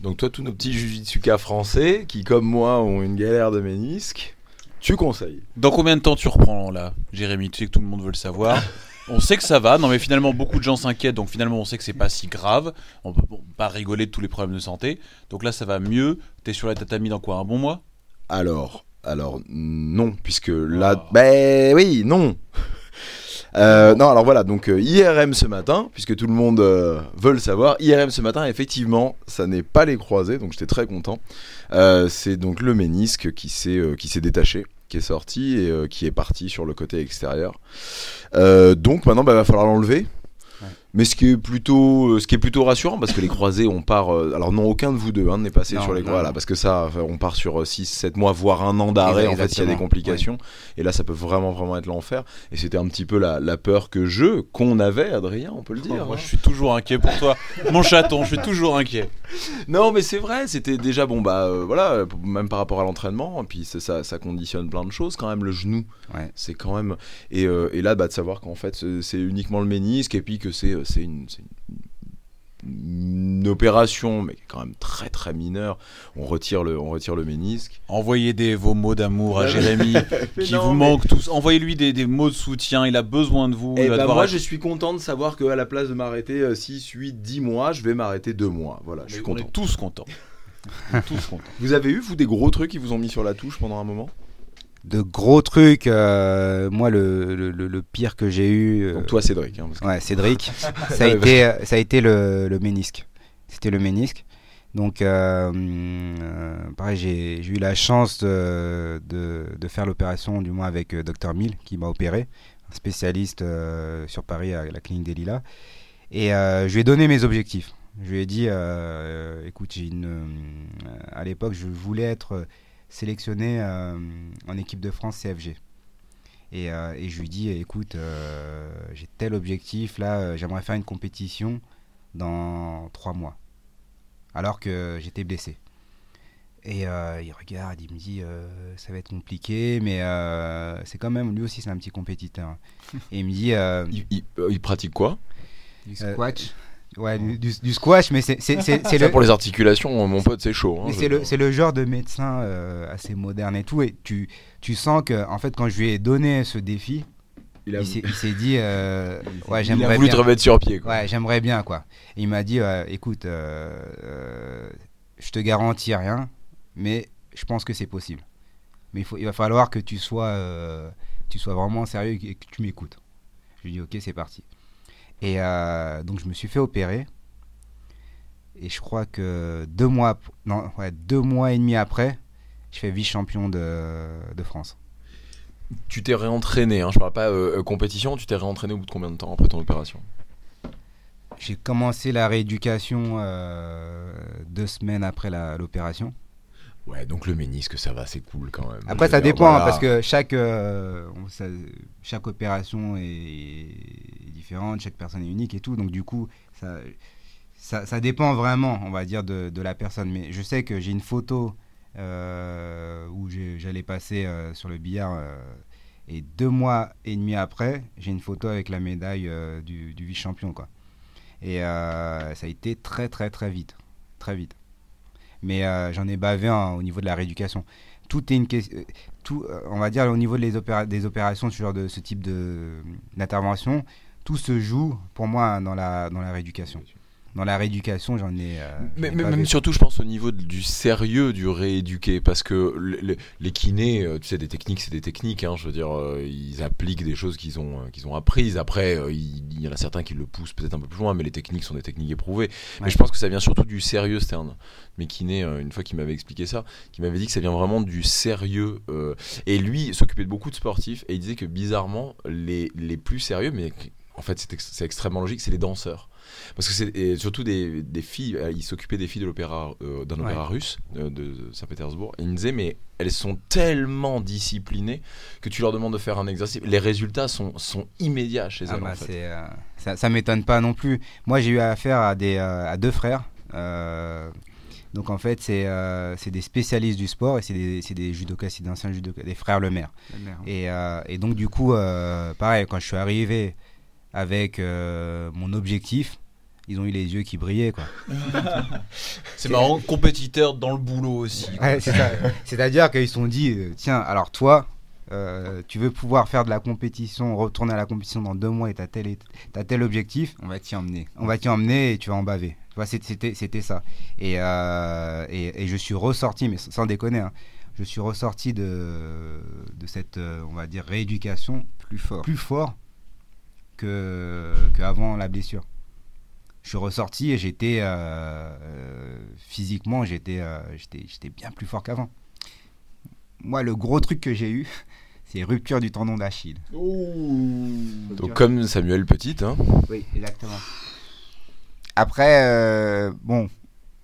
Donc toi, tous nos petits jujitsuka français qui, comme moi, ont une galère de ménisque, tu conseilles Dans combien de temps tu reprends là, Jérémy? Tu sais que tout le monde veut le savoir. On sait que ça va, non mais finalement beaucoup de gens s'inquiètent, donc finalement on sait que c'est pas si grave. On peut pas rigoler de tous les problèmes de santé. Donc là ça va mieux. T'es sur la tatami dans quoi Un bon mois? Alors, alors non, puisque là, Oh. ben oui, non. Euh, non, alors voilà, donc euh, IRM ce matin, puisque tout le monde euh, veut le savoir, IRM ce matin, effectivement, ça n'est pas les croisés, donc j'étais très content. C'est donc le ménisque qui s'est détaché, qui est sorti et qui est parti sur le côté extérieur. Donc maintenant, il va falloir l'enlever. Mais ce qui est plutôt, euh, ce qui est plutôt rassurant, parce que les croisés, on part. euh, alors non, aucun de vous deux hein, n'est passé Non, sur les non. parce que ça, on part sur 6, 7 mois, voire un an d'arrêt en fait s'il y a des complications. Et là, ça peut vraiment, vraiment être l'enfer. Et c'était un petit peu la, la peur que je, qu'on avait, Adrien, on peut le dire. Oh, Moi hein. je suis toujours inquiet pour toi. Mon chaton, je suis toujours inquiet. Non, mais c'est vrai, c'était déjà bon, bah euh, voilà, euh, même par rapport à l'entraînement, et puis ça, ça conditionne plein de choses quand même, le genou. Ouais. C'est quand même. Et, euh, et là, bah, de savoir qu'en fait, c'est uniquement le ménisque, et puis que c'est euh, c'est une, c'est une, une opération, mais qui est quand même très très mineure. On retire le, on retire le ménisque. Envoyez des, vos mots d'amour à. Jérémy, qui non, vous mais- manquent tous. Envoyez-lui des, des mots de soutien, il a besoin de vous. Et il bah, devoir moi, je suis content de savoir qu'à la place de m'arrêter 6, 8, 10 mois, je vais m'arrêter 2 mois. Voilà, je suis on content. est tous contents. Tous contents. Vous avez eu, vous, des gros trucs qui vous ont mis sur la touche pendant un moment? De gros trucs, euh, moi le, le, pire que j'ai eu, euh, Donc, toi, Cédric. hein, que- Ouais, Cédric. ça, a été, ça a été le, le ménisque. C'était le ménisque. Donc, euh, pareil, j'ai eu la chance de, de, de faire l'opération, du moins avec Dr Mill, qui m'a opéré, un spécialiste euh, sur Paris à la clinique des Lilas. Et je lui ai donné mes objectifs. Je lui ai dit, écoute, une, à l'époque, je voulais être sélectionné euh, en équipe de France CFG. Et, euh, et je lui dis, écoute, euh, j'ai tel objectif, là, euh, j'aimerais faire une compétition dans trois mois. Alors que j'étais blessé. Et euh, il regarde, il me dit, euh, ça va être compliqué, mais euh, c'est quand même, lui aussi, c'est un petit compétiteur. Et il me dit, euh, Il, il- il pratique quoi? Du Euh, squash. Ouais, du, du- du squash, mais c'est le, Pour les articulations, mon pote, c'est chaud. hein, c'est le, le genre de médecin euh, assez moderne et tout. Et tu, tu sens que, en fait, quand je lui ai donné ce défi, il a, il s'est dit euh, Ouais, il a j'aimerais voulu bien. te remettre sur pied. Quoi. Ouais, j'aimerais bien, quoi. Et il m'a dit euh, Écoute, euh, euh, je te garantis rien, mais je pense que c'est possible. Mais il, faut, il va falloir que tu sois, euh, tu sois vraiment sérieux et que tu m'écoutes. Je lui ai dit Ok, c'est parti. Et euh, donc, je me suis fait opérer. Et je crois que deux mois, non, ouais, deux mois et demi après, je fais vice-champion de, de France. Tu t'es réentraîné, hein, je parle pas euh, euh, compétition, tu t'es réentraîné au bout de combien de temps après ton opération? J'ai commencé la rééducation euh, deux semaines après l'opération. Ouais, donc le ménisque, ça va, c'est cool quand même. Après, ça dire, dépend, hein, voilà. parce que chaque, euh, on- ça- chaque opération est différente, chaque personne est unique et tout. Donc, du coup, ça, ça, ça dépend vraiment, on va dire, de, de la personne. Mais je sais que j'ai une photo euh, où j'allais passer euh, sur le billard. et deux mois et demi après, j'ai une photo avec la médaille du, du vice-champion. quoi. Et ça a été très, très, très vite. Très vite. Mais euh, j'en ai bavé hein, au niveau de la rééducation. Tout est une question. Tout, euh, on va dire au niveau des, opéra- des opérations, ce genre de ce type d'intervention, tout se joue pour moi dans la rééducation. Dans la rééducation, j'en ai. euh, Mais, ai mais surtout, je pense au niveau du sérieux du rééduqué, parce que le- le- les kinés, euh, tu sais, des techniques, c'est des techniques. hein, je veux dire, euh, ils appliquent des choses qu'ils ont, qu'ils ont apprises. Après, il il y en a certains qui le poussent peut-être un peu plus loin, mais les techniques sont des techniques éprouvées. Mais je pense que ça vient surtout du sérieux. Mes kinés, euh, une fois qu'il m'avait expliqué ça, qui m'avait dit que ça vient vraiment du sérieux. euh, et lui, s'occupait de beaucoup de sportifs, et il disait que bizarrement, les, les plus sérieux, mais en fait, c'est ex- c'est extrêmement logique, c'est les danseurs. Parce que c'est surtout des, des filles, euh, il s'occupait des filles de l'opéra, euh, d'un opéra russe euh, de, de Saint-Pétersbourg. Et il me disait, mais elles sont tellement disciplinées que tu leur demandes de faire un exercice. Les résultats sont, sont immédiats chez Ah elles. bah, en fait. c'est, euh, ça, ça m'étonne pas non plus. Moi, j'ai eu affaire à, des, euh, à deux frères. euh, donc, en fait, c'est euh, c'est des spécialistes du sport et c'est des, c'est des judokas, c'est d'anciens judokas, des frères Lemaire. Et, euh, et donc, du coup, euh, pareil, quand je suis arrivé avec euh, mon objectif, ils ont eu les yeux qui brillaient. Quoi. C'est marrant, compétiteur dans le boulot aussi. Ouais. C'est-à-dire qu'ils se sont dit, euh, tiens, alors toi, euh, tu veux pouvoir faire de la compétition, retourner à la compétition dans deux mois et t'as tel, t'as tel objectif, On va t'y emmener. on va t'y emmener et tu vas en baver. Tu vois, c'était, ça. Et, euh, et, et je suis ressorti, mais sans déconner, hein, je suis ressorti de, de cette, on va dire, rééducation Plus fort. plus fort que qu'avant la blessure. Je suis ressorti et j'étais euh, euh, physiquement, j'étais, euh, j'étais, j'étais bien plus fort qu'avant. Moi, le gros truc que j'ai eu, c'est rupture du tendon d'Achille. Donc, comme Samuel Petit, hein, Oui, exactement. Après, euh, bon,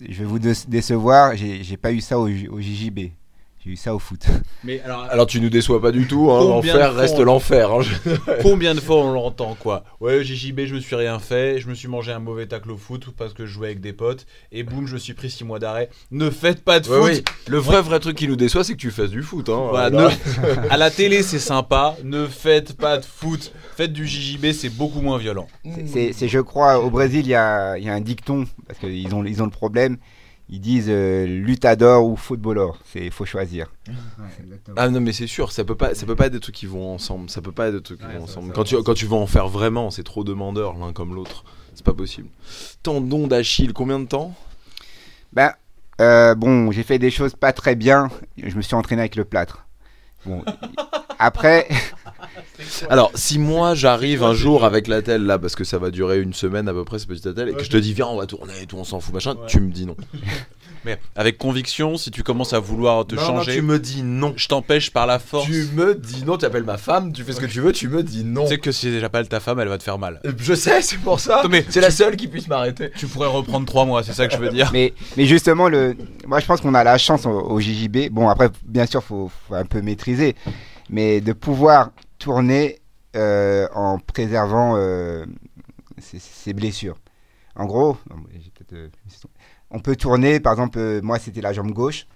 je vais vous dé- décevoir, j'ai pas eu ça au, au JJB. J'ai eu ça au foot. Mais alors, alors tu nous déçois pas du tout. Hein, l'enfer reste l'enfer. hein, je- combien de fois on l'entend quoi Ouais, JJB, je me suis rien fait, je me suis mangé un mauvais tacle au foot parce que je jouais avec des potes, et boum, je me suis pris 6 mois d'arrêt. Ne faites pas de Ouais, foot oui. Le vrai vrai truc qui nous déçoit, c'est que tu fasses du foot. Hein, Voilà, ne- à la télé c'est sympa, ne faites pas de foot, faites du JJB, c'est beaucoup moins violent. C'est- C'est, c'est, je crois, au Brésil, il y a, il y a un dicton, parce qu'ils ont, ils ont le problème. Ils disent euh, luttador ou footballeur. C'est faut choisir. Ah non mais c'est sûr, ça peut pas, ça peut pas être des trucs qui vont ensemble. Ça peut pas être des trucs qui Ouais, vont ensemble. Quand tu quand tu vas en faire vraiment, c'est trop demandeur l'un comme l'autre. C'est pas possible. Tendon d'Achille, combien de temps? Ben, euh, bon, j'ai fait des choses pas très bien. Je me suis entraîné avec le plâtre. Bon, après, Alors, si moi j'arrive un jour avec la telle là, parce que ça va durer une semaine à peu près ce petit attel, et que je te dis viens on va tourner et tout, on s'en fout machin, Ouais. tu me dis non. Mais avec conviction, si tu commences à vouloir te Non, non, changer, tu me dis non. je t'empêche par la force. Tu me dis non, tu appelles ma femme, tu fais ce que tu veux, tu me dis non. Tu sais que si j'appelle ta femme, elle va te faire mal. Euh, Je sais, c'est pour ça. Mais c'est la seule qui puisse m'arrêter. Tu pourrais reprendre 3 mois, c'est ça que je veux dire. mais, mais justement, le, moi je pense qu'on a la chance au, au JJB. Bon, après, bien sûr, faut, faut un peu maîtriser, mais de pouvoir tourner euh, en préservant euh, ses, ses blessures. En gros, euh, on peut tourner, par exemple, euh, moi c'était la jambe gauche,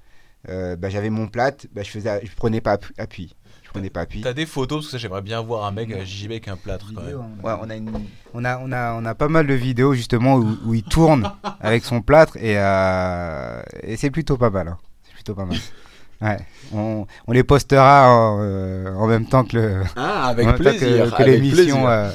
euh, bah, j'avais mon plate, bah, je faisais, je prenais pas appu- appui, je prenais pas appui. T'as des photos parce que j'aimerais bien voir un mec à JJB avec un plâtre quand même. Ouais, on a une, On a, on, a, on a pas mal de vidéos justement où, où il tourne avec son plâtre et, euh, et c'est plutôt pas mal. hein. C'est plutôt pas mal. Ouais. On, on les postera en, euh, en même temps que le. Ah, avec que- plaisir. que, l'émission. euh,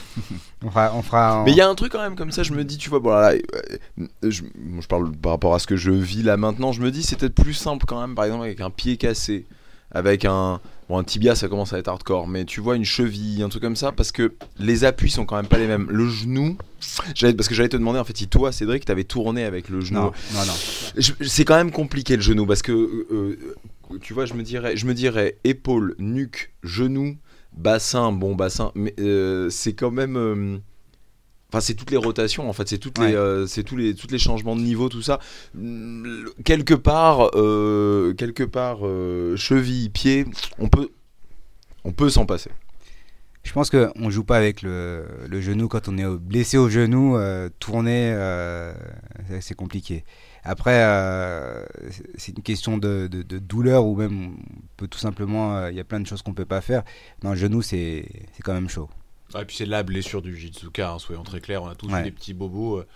on fera, on fera en- Mais il y a un truc quand même comme ça, je me dis, tu vois, bon là, euh, je, bon, je parle par rapport à ce que je vis là maintenant, je me dis c'est peut-être plus simple quand même, par exemple avec un pied cassé, avec un, Bon, un tibia, ça commence à être hardcore, mais tu vois une cheville, un truc comme ça, parce que les appuis sont quand même pas les mêmes. Le genou, parce que j'allais te demander, en fait, si toi, Cédric, t'avais tourné avec le genou. Non, non, C'est quand même compliqué le genou, parce que, euh, euh, tu vois, je me dirais, je me dirais épaule, nuque, genou, bassin, bon bassin, mais euh, c'est quand même. Enfin, c'est toutes les rotations, en fait, c'est toutes les, euh, c'est tous les, tous les changements de niveau, tout ça. Mm, Quelque part, euh, quelque part, euh, cheville, pied, on peut, on peut s'en passer. Je pense qu'on ne joue pas avec le, le genou quand on est blessé au genou. tourner, c'est- compliqué. Après, c'est- une question de, de- de douleur ou même on peut tout simplement. Il y a plein de choses qu'on peut pas faire. Non, le genou, c'est c'est quand même chaud. Ah, et puis c'est la blessure du Jitsuka, hein, soyons très clairs, on a tous Ouais. eu des petits bobos. euh,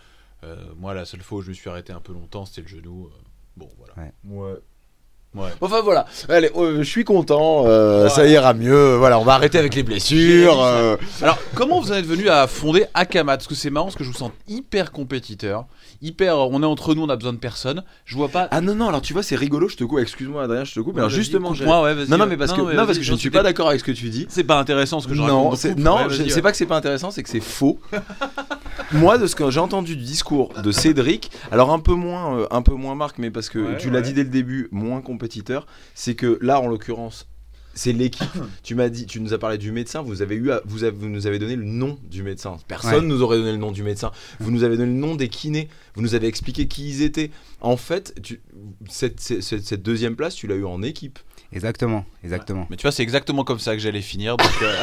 euh, moi, la seule fois où je me suis arrêté un peu longtemps, c'était le genou. euh, bon, voilà. Ouais. Ouais. Enfin voilà, allez, euh, je suis content, euh, ça ira mieux. Voilà, on va arrêter avec les blessures. euh, Alors, comment vous en êtes venu à fonder Akamat Parce que c'est marrant, parce que je vous sens hyper compétiteur, hyper. On est entre nous, on a besoin de personne. Je vois pas. Ah non non, alors tu vois, c'est rigolo. Je te coupe. Excuse-moi, Adrien, je te coupe. mais alors Vas-y, justement, j'ai- coupe-moi, ouais, vas-y, non non, ouais. mais parce que mais non parce que je ne suis c'était- pas d'accord avec ce que tu dis. C'est pas intéressant ce que je Non, raconte. c'est Coupe, non, ouais, je- vas-y, c'est ouais. pas que c'est pas intéressant, c'est que c'est faux. Moi, de ce que j'ai entendu du discours de Cédric, alors un peu moins, euh, un peu moins Marc, mais parce que Ouais, tu l'as ouais. dit dès le début, moins compétiteur, c'est que là, en l'occurrence, c'est l'équipe. tu m'as dit, tu nous as parlé du médecin. Vous avez eu, à- vous, avez- vous nous avez donné le nom du médecin. Personne Ouais. nous aurait donné le nom du médecin. Vous nous avez donné le nom des kinés. Vous nous avez expliqué qui ils étaient. En fait, tu- cette, cette- cette- cette deuxième place, tu l'as eu en équipe. Exactement, exactement. Mais tu vois, c'est exactement comme ça que j'allais finir. Donc, euh,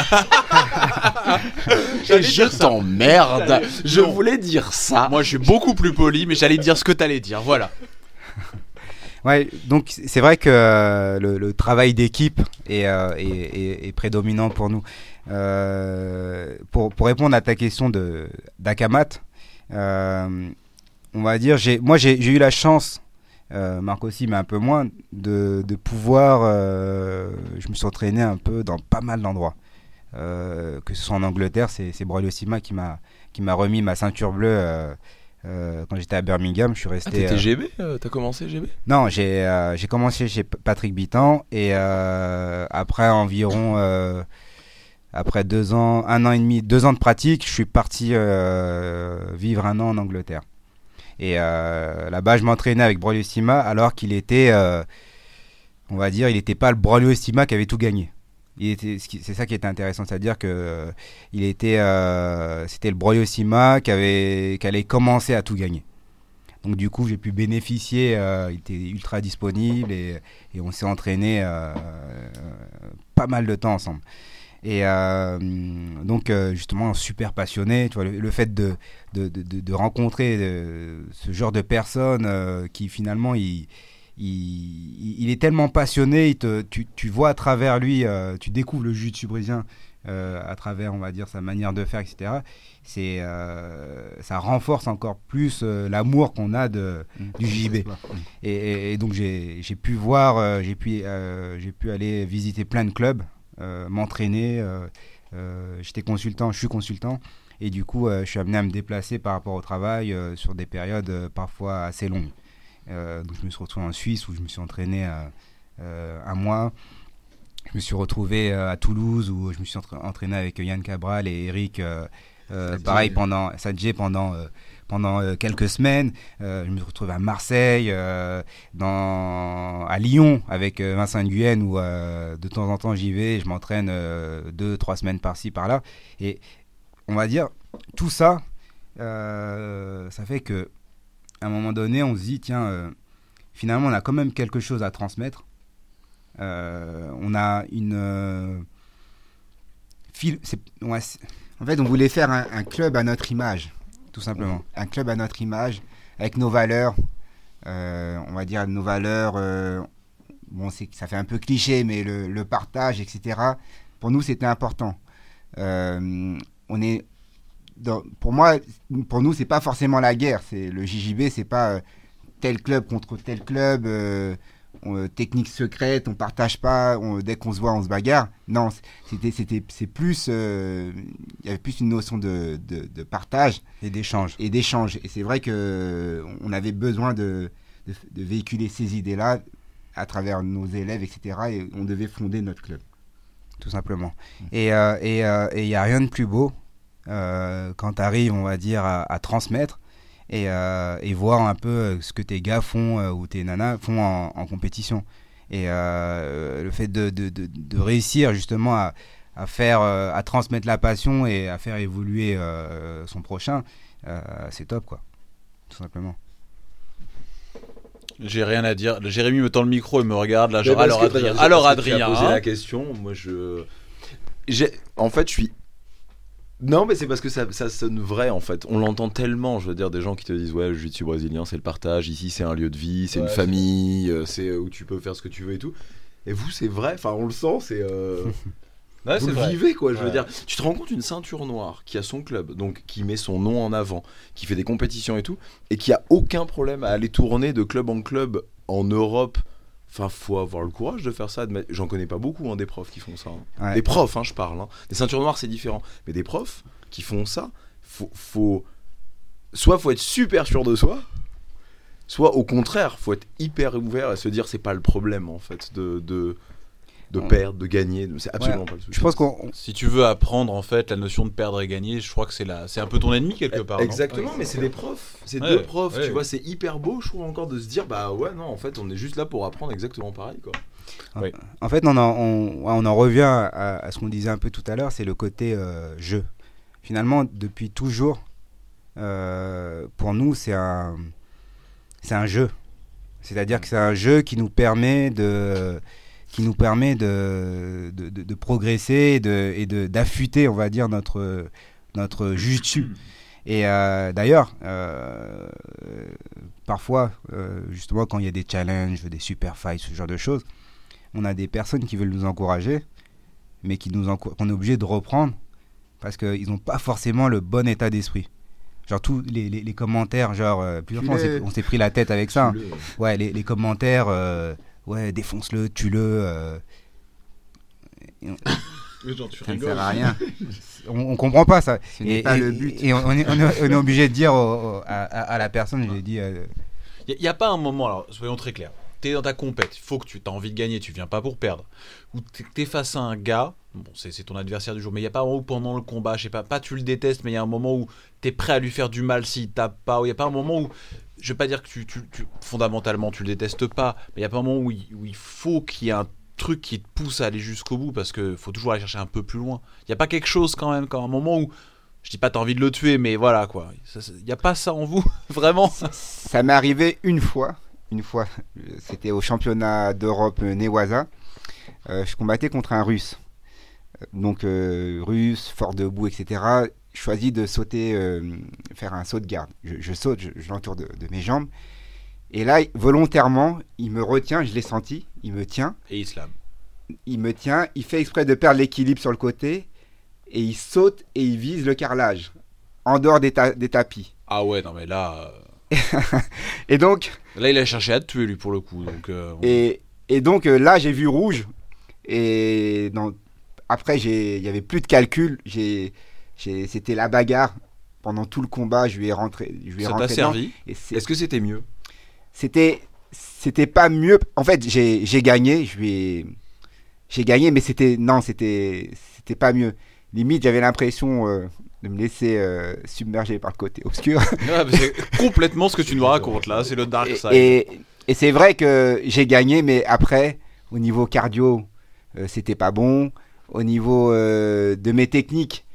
Et je t'emmerde. Je Non. voulais dire ça. moi, je suis beaucoup plus poli, mais j'allais dire ce que t'allais dire. Voilà. Ouais, donc c'est vrai que euh, le, le travail d'équipe est, euh, est, est- est prédominant pour nous. Euh, pour, pour répondre à ta question de d'Akamat, euh, on va dire, moi j'ai eu la chance, euh, Marc aussi, mais un peu moins, de, de pouvoir. euh, je me suis entraîné un peu dans pas mal d'endroits. Euh, que ce soit en Angleterre, c'est, Braulio Sima qui m'a, qui m'a remis ma ceinture bleue. quand j'étais à Birmingham, je suis resté. Ah, t'étais GB T'as commencé GB non, j'ai j'ai commencé chez Patrick Bitan et après environ après deux ans, un an et demi, deux ans de pratique, je suis parti vivre un an en Angleterre. Et euh, là-bas, je m'entraînais avec Braulio alors qu'il était, euh, on va dire, il n'était pas le Braulio qui avait tout gagné. C'est ça qui était intéressant, c'est-à-dire que euh, il était, c'était le Sima qui avait, qui allait commencer à tout gagner. Donc du coup, j'ai pu bénéficier. il était ultra disponible et, et on s'est entraîné pas mal de temps ensemble. Et euh, donc euh, justement, super passionné. Tu vois, le, le fait de, de, de- rencontrer euh, ce genre de personnes euh, qui finalement, il, il, il est tellement passionné. Il te, tu, tu vois à travers lui, tu découvres le jiu-jitsu brésilien à travers, on va dire, sa manière de faire, etc c'est ça renforce encore plus l'amour qu'on a de du JB et, et- et donc j'ai pu voir j'ai pu j'ai pu aller visiter plein de clubs m'entraîner euh, euh, j'étais consultant je suis consultant et du coup euh, je suis amené à me déplacer par rapport au travail euh, sur des périodes euh, parfois assez longues. Euh, donc je me suis retrouvé en Suisse où je me suis entraîné euh, euh, un mois. Je me suis retrouvé euh, à Toulouse où je me suis entra- entraîné avec Yann Cabral et Eric euh, euh, pareil pendant Sadji pendant euh, pendant euh, quelques semaines. Euh, je me suis retrouvé à Marseille euh, dans à Lyon avec Vincent Nguyen où de temps en temps j'y vais je m'entraîne deux trois semaines par-ci par-là. Et on va dire tout ça ça fait que à un moment donné on se dit tiens finalement on a quand même quelque chose à transmettre. On a une fil- En fait, on voulait faire un club à notre image, tout simplement. Un club à notre image, avec nos valeurs. euh, on va dire nos valeurs. euh, bon, c'est, ça fait un peu cliché, mais le, le partage, etc. Pour nous, c'était important. Euh, on est, dans- pour moi, pour nous, c'est pas forcément la guerre. C'est le JJB, c'est pas euh, tel club contre tel club. Euh, on- technique secrète, on partage pas. on- dès qu'on se voit, on se bagarre. Non, c'était, c'était, c'est plus, euh, il y avait plus une notion de, de, de partage et d'échange et d'échange. Et c'est vrai que euh, on avait besoin de, de, de véhiculer ces idées-là à travers nos élèves, etc. Et on devait fonder notre club. tout simplement. Et euh, et euh, et il n'y a rien de plus beau euh, quand tu arrives, on va dire, à, à transmettre et, euh, et voir un peu euh, ce que tes gars font euh, ou tes nanas font en, en compétition. Et euh, le fait de, de, de, de réussir justement à, à faire, euh, à transmettre la passion et à faire évoluer euh, son prochain, euh, c'est top quoi, tout simplement. J'ai rien à dire. Jérémy me tend le micro et me regarde là, genre alors Adrien. Alors Adrien. posé hein. la question, moi je. J'ai... En fait, je suis. Non, mais c'est parce que ça, ça sonne vrai en fait. On l'entend tellement, je veux dire, des gens qui te disent Ouais, le jiu-jitsu brésilien, c'est le partage. Ici, c'est un lieu de vie, c'est Ouais, une famille, euh, c'est où tu peux faire ce que tu veux et tout. Et vous, c'est vrai, enfin, on le sent, c'est. euh, Ouais, vous c'est le vrai. vivez quoi, je veux dire. Tu te rends compte une ceinture noire qui a son club, donc qui met son nom en avant, qui fait des compétitions et tout, et qui a aucun problème à aller tourner de club en club en Europe. Enfin, faut avoir le courage de faire ça. J'en connais pas beaucoup hein, des profs qui font ça. hein. Ouais. Des profs, hein, je parle. hein. Des ceintures noires, c'est différent. Mais des profs qui font ça, faut, faut... soit faut être super sûr de soi, soit au contraire, faut être hyper ouvert et se dire c'est pas le problème en fait de de, de Ouais. perdre, de gagner. C'est absolument pas le souci. Je pense qu'on Si tu veux apprendre en fait la notion de perdre et gagner, je crois que c'est la... c'est un peu ton ennemi quelque part. non? Exactement, mais c'est des profs, c'est Ouais, deux profs, ouais. tu vois, c'est hyper beau, je trouve encore de se dire bah ouais non, en fait, on est juste là pour apprendre exactement pareil quoi. En fait, on en, on, on en revient à, à ce qu'on disait un peu tout à l'heure, c'est le côté euh, jeu. Finalement, depuis toujours, euh, pour nous, c'est un, c'est un jeu. C'est-à-dire que c'est un jeu qui nous permet de, qui nous permet de, de, de- de progresser et d'affûter, on va dire, notre, notre jiu-jitsu. Et euh, d'ailleurs, euh, parfois, euh, justement, quand il y a des challenges, des super fights, ce genre de choses, on a des personnes qui veulent nous encourager, mais qui nous qu'on est obligé de reprendre parce qu'ils n'ont pas forcément le bon état d'esprit. Genre tous les, les- les commentaires, genre plusieurs fois on s'est- pris la tête avec ça. hein. Ouais, les, les commentaires, ouais, défonce-le, tue-le. euh, Ça ne sert à rien. on, on comprend pas ça. Ce n'est pas le but. Et on, on est, on obligé de dire au- au- à, la personne, je lui ai dit, euh, Il n'y a, pas un moment, alors soyons très clairs, t'es dans ta compète, il faut que tu as envie de gagner, tu viens pas pour perdre. Ou t'es- face à un gars, bon c'est c'est ton adversaire du jour, mais il n'y a pas un moment où pendant le combat, je sais pas, pas tu le détestes, mais il y a un moment où t'es prêt à lui faire du mal s'il tape pas, ou il n'y a pas un moment où, je vais pas dire que tu, tu- tu- fondamentalement tu le détestes pas, mais il n'y a pas un moment où il, faut qu'il y ait un truc qui te pousse à aller jusqu'au bout, parce que faut toujours aller chercher un peu plus loin. Il n'y a pas quelque chose quand même, quand un moment où, je dis pas t'as envie de le tuer, mais voilà quoi, il n'y a pas ça en vous, vraiment. Ça m'est arrivé une fois. Une fois, c'était au championnat d'Europe euh, Newaza. Euh, je combattais contre un Russe. Euh, Donc, euh, Russe, fort debout, etc. Choisis de sauter, euh, faire un saut de garde. Je, je saute, je, je l'entoure de, de mes jambes. Et là, volontairement, il me retient, je l'ai senti, il me tient. Et Islam. il me tient, il fait exprès de perdre l'équilibre sur le côté, et il saute et il vise le carrelage, en dehors des, ta- des tapis. Ah ouais, non mais là, Et donc, euh, là il a cherché à te tuer lui pour le coup. Donc, euh, on- et, et donc là, j'ai vu rouge, et dans- après, il y avait plus de calcul, j'ai- c'était la bagarre. Pendant tout le combat, je lui ai rentré, je lui ai ça t'a servi. Est-ce que c'était mieux? C'était c'était pas mieux en fait j'ai j'ai gagné je lui ai j'ai gagné mais c'était non c'était c'était pas mieux limite j'avais l'impression euh, de me laisser euh, submerger par le côté obscur Ouais, mais c'est complètement ce que tu nous racontes là, c'est le dark side. et, et c'est vrai que j'ai gagné mais après au niveau cardio euh, c'était pas bon au niveau euh, de mes techniques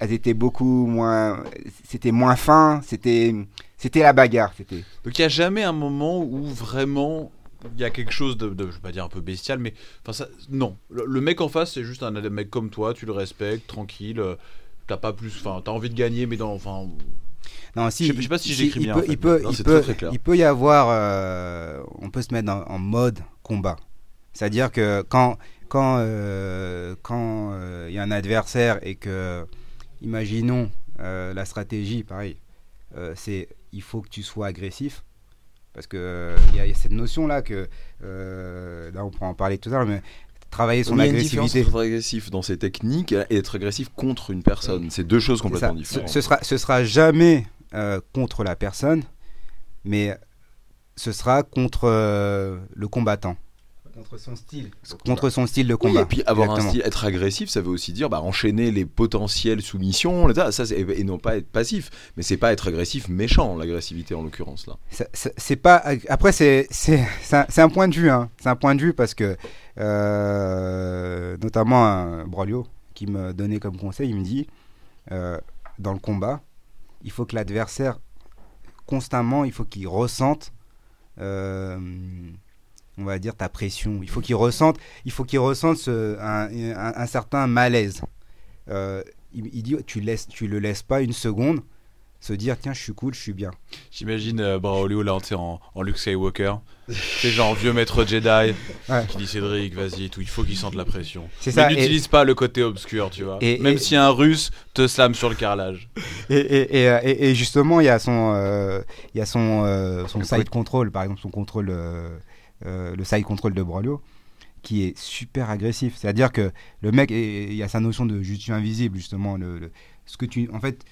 elles étaient beaucoup moins c'était moins fin c'était c'était la bagarre c'était Donc il n'y a jamais un moment où vraiment il y a quelque chose de, de- je vais pas dire un peu bestial, mais enfin ça, non. Le, le mec en face c'est juste un, mec comme toi, tu le respectes, tranquille. euh, T'as pas plus, enfin t'as envie de gagner, mais dans, enfin Non, si, Je sais- je sais pas si il bien, peut, en fait. il peut, Non, il peut, très, très clair. il peut y avoir, euh, on peut se mettre en, en mode combat. C'est-à-dire que quand, quand, euh, quand euh, il y a un adversaire et que, imaginons euh, la stratégie, pareil, euh, c'est il faut que tu sois agressif. Parce que euh, y, a- il y a cette notion là que là on pourra en parler tout à l'heure, mais travailler son agressivité. être agressif dans ses techniques et être agressif contre une personne. C'est deux choses complètement ça. Ce, différentes. ce sera, ce sera jamais contre la personne, mais ce sera contre le combattant. Contre son style. contre son style de Oui, combat. et puis avoir un style, être agressif, ça veut aussi dire bah, enchaîner les potentielles soumissions, ça, ça, et non pas être passif. Mais c'est pas être agressif méchant, l'agressivité en l'occurrence là. Ça- ça- c'est pas après c'est c'est c'est un, c'est un point de vue hein. c'est un point de vue parce que euh, notamment un Broglio qui me donnait comme conseil il me dit euh, dans le combat il faut que l'adversaire constamment il faut qu'il ressente euh, on va dire ta pression il faut qu'il ressente il faut qu'il ressente ce- un, un- un certain malaise Euh, il, il dit tu laisses tu le laisses pas une seconde se dire tiens je suis cool je suis bien J'imagine euh, Braulio là, en, en Luke Skywalker. C'est genre vieux maître Jedi Ouais. qui dit Cédric, vas-y, tout, il faut qu'il sente la pression. C'est Mais et- n'utilise pas le côté obscur, tu vois. Et- Même et- si un russe te slame sur le carrelage. Et, et, et, euh, justement, il y a son, euh, il y a son, euh, son side control, par exemple, son contrôle, euh, le side control de Broglio, qui est super agressif. C'est-à-dire que le mec, il y a sa notion de je suis invisible, justement. Le, le- ce que tu, en fait,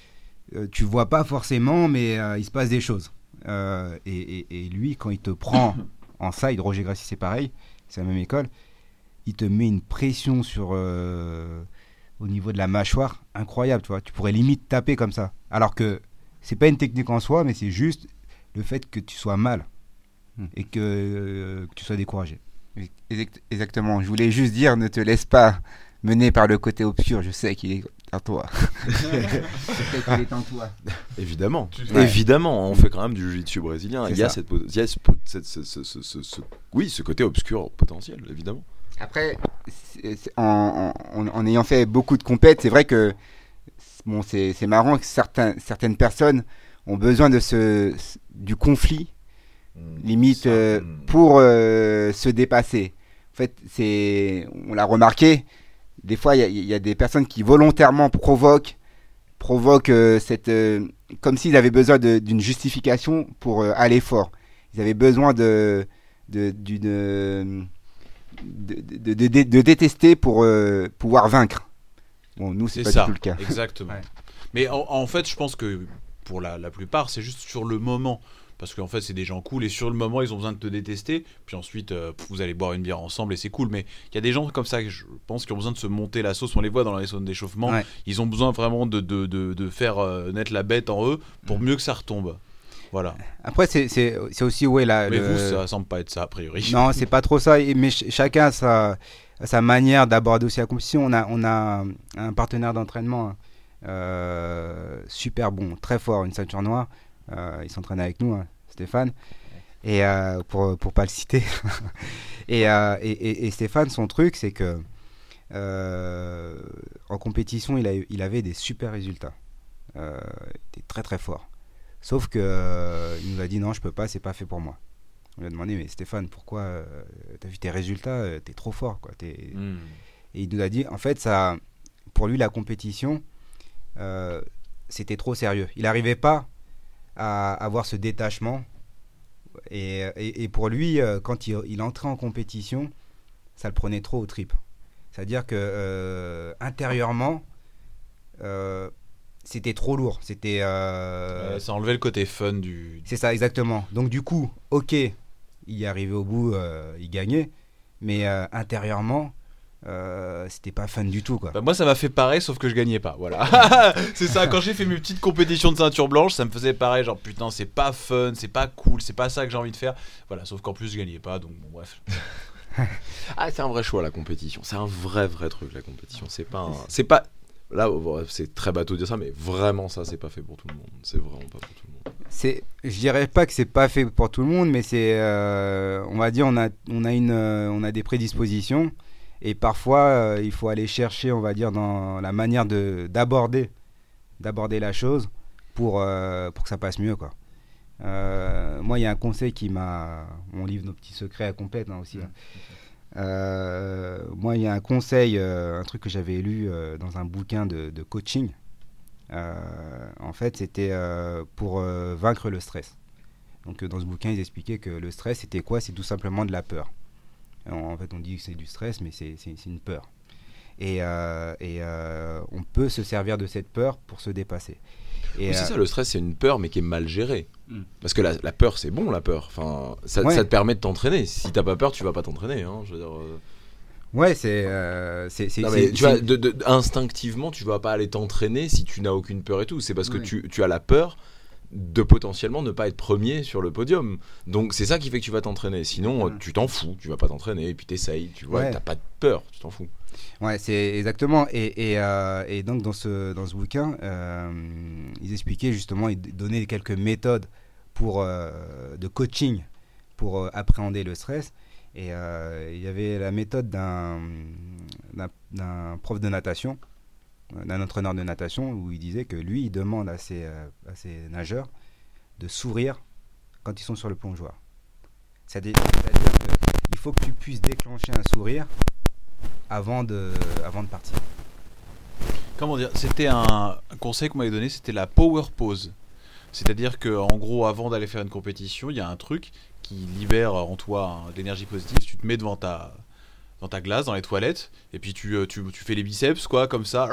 euh, tu vois pas forcément, mais euh, il se passe des choses. Euh, et, et- et lui, quand il te prend en side, Roger Gracie, c'est pareil, c'est la même école, il te met une pression sur. au niveau de la mâchoire, incroyable, tu vois. Tu pourrais limite taper comme ça. Alors que c'est pas une technique en soi, mais c'est juste le fait que tu sois mal Et que, euh, que tu sois découragé. Exact- Exactement. Je voulais juste dire, ne te laisse pas mener par le côté obscur. Je sais qu'il est en toi. Je sais qu'il est en toi. Évidemment, Ouais. évidemment, on fait quand même du jiu-jitsu brésilien. Il y a, cette, il y a ce, po- cette- ce, ce- ce- ce- ce- oui, ce côté obscur potentiel, évidemment. Après, c'est- c'est- en, en- en ayant fait beaucoup de compètes, c'est vrai que bon, c'est c'est marrant que certains, certaines personnes ont besoin de ce, du conflit, limite, Ça, euh, hmm. pour euh, se dépasser. En fait, c'est, on l'a remarqué, des fois, il y a- il y, a des personnes qui volontairement provoquent, provoquent euh, cette, euh, comme s'ils avaient besoin de- d'une justification pour euh, aller fort. Ils avaient besoin de, de, d'une, de, de, de- de- de détester pour euh, pouvoir vaincre. Bon, nous, c'est C'est pas ça. du tout le cas. Exactement. Ouais. Mais en, en fait, je pense que pour la, la plupart, c'est juste sur le moment. Parce qu'en fait, c'est des gens cool et sur le moment, ils ont besoin de te détester. Puis ensuite, euh, vous allez boire une bière ensemble et c'est cool. Mais il y a des gens comme ça, que je pense, qui ont besoin de se monter la sauce. On les voit dans les zones d'échauffement. Ouais. Ils ont besoin vraiment de, de, de, de faire euh, naître la bête en eux pour mieux que ça retombe. Voilà. Après, c'est- aussi, ouais, la, Mais le- vous, ça semble pas être ça, a priori. Non, c'est pas trop ça. Mais ch- chacun a sa, sa manière d'aborder aussi la compétition. On a, on a un partenaire d'entraînement hein, euh, super bon, très fort, une ceinture noire. Euh, il s'entraîne avec nous, hein, Stéphane. Et euh, pour, pour pas le citer. et, euh, et, Stéphane, son truc, c'est que en compétition, il, a, il avait des super résultats. Il était très très fort. Sauf que euh, il nous a dit non, je peux pas, c'est pas fait pour moi. On lui a demandé, mais Stéphane, pourquoi euh, t'as vu tes résultats euh, T'es trop fort, quoi. Hmm. Et il nous a dit, en fait, ça, pour lui, la compétition, c'était trop sérieux. Il n'arrivait pas à avoir ce détachement. Et, et- et pour lui, euh, quand il, il entrait en compétition, ça le prenait trop au trip. C'est-à-dire que euh, intérieurement, euh, c'était trop lourd. C'était. euh, ça enlevait le côté fun du. c'est ça, exactement. Donc, du coup, ok, il y arrivait au bout, il gagnait, mais intérieurement, euh, c'était pas fun du tout, quoi. Bah, moi, ça m'a fait pareil, sauf que je gagnais pas. Voilà. c'est ça. Quand j'ai fait mes petites compétitions de ceinture blanche, ça me faisait pareil. Genre, putain, c'est pas fun, c'est pas cool, c'est pas ça que j'ai envie de faire. Voilà. Sauf qu'en plus, je gagnais pas. Donc, bon, bref. Ah, c'est un vrai choix la compétition. C'est un vrai vrai truc la compétition. C'est pas un- c'est pas là oh, c'est très bateau de dire ça mais vraiment ça c'est pas fait pour tout le monde. C'est vraiment pas pour tout le monde. C'est, je dirais pas que c'est pas fait pour tout le monde, mais c'est, euh, on va dire, on a, on a une, euh, on a des prédispositions, et parfois euh, il faut aller chercher, on va dire, dans la manière de d'aborder, d'aborder la chose pour euh, pour que ça passe mieux. Euh, moi, il y a un conseil qui m'a, on livre nos petits secrets à complète hein, aussi. hein. Moi, il y a un conseil, un truc que j'avais lu dans un bouquin de, coaching. En fait, c'était pour vaincre le stress. Donc, dans ce bouquin, ils expliquaient que le stress, c'était quoi? C'est tout simplement de la peur. En, fait, on dit que c'est du stress, mais c'est une peur. Et, euh, et, euh, on peut se servir de cette peur pour se dépasser. Oui, c'est euh, ça, le stress, c'est une peur, mais qui est mal gérée. Mm. Parce que la, la peur, c'est bon, la peur. Enfin, ça, Ouais. ça te permet de t'entraîner. Si t'as pas peur, tu vas pas t'entraîner. Hein, je veux dire, euh. Ouais, c'est. euh, instinctivement, tu vas pas aller t'entraîner si tu n'as aucune peur et tout. C'est parce que tu, tu as la peur de potentiellement ne pas être premier sur le podium. Donc c'est ça qui fait que tu vas t'entraîner. Sinon, tu t'en fous, tu vas pas t'entraîner et puis t'essayes. Tu vois, Ouais. t'as pas de peur, tu t'en fous. Ouais, c'est exactement. Et, et, euh, et donc, dans ce, dans ce bouquin, euh, ils expliquaient justement, ils donnaient quelques méthodes pour, euh, de coaching pour appréhender le stress. Et il y avait la méthode d'un prof de natation, d'un entraîneur de natation, où il disait que lui, il demande à ses, euh, à ses nageurs de sourire quand ils sont sur le plongeoir. C'est-à-dire qu'il faut que tu puisses déclencher un sourire avant de, avant de partir. Comment dire C'était un, conseil qu'on m'avait donné, c'était la power pose. C'est-à-dire que gros, avant d'aller faire une compétition, il y a un truc qui libère en toi hein, de l'énergie positive. Tu te mets devant ta dans ta glace, dans les toilettes, et puis tu, euh, tu, tu fais les biceps, quoi, comme ça,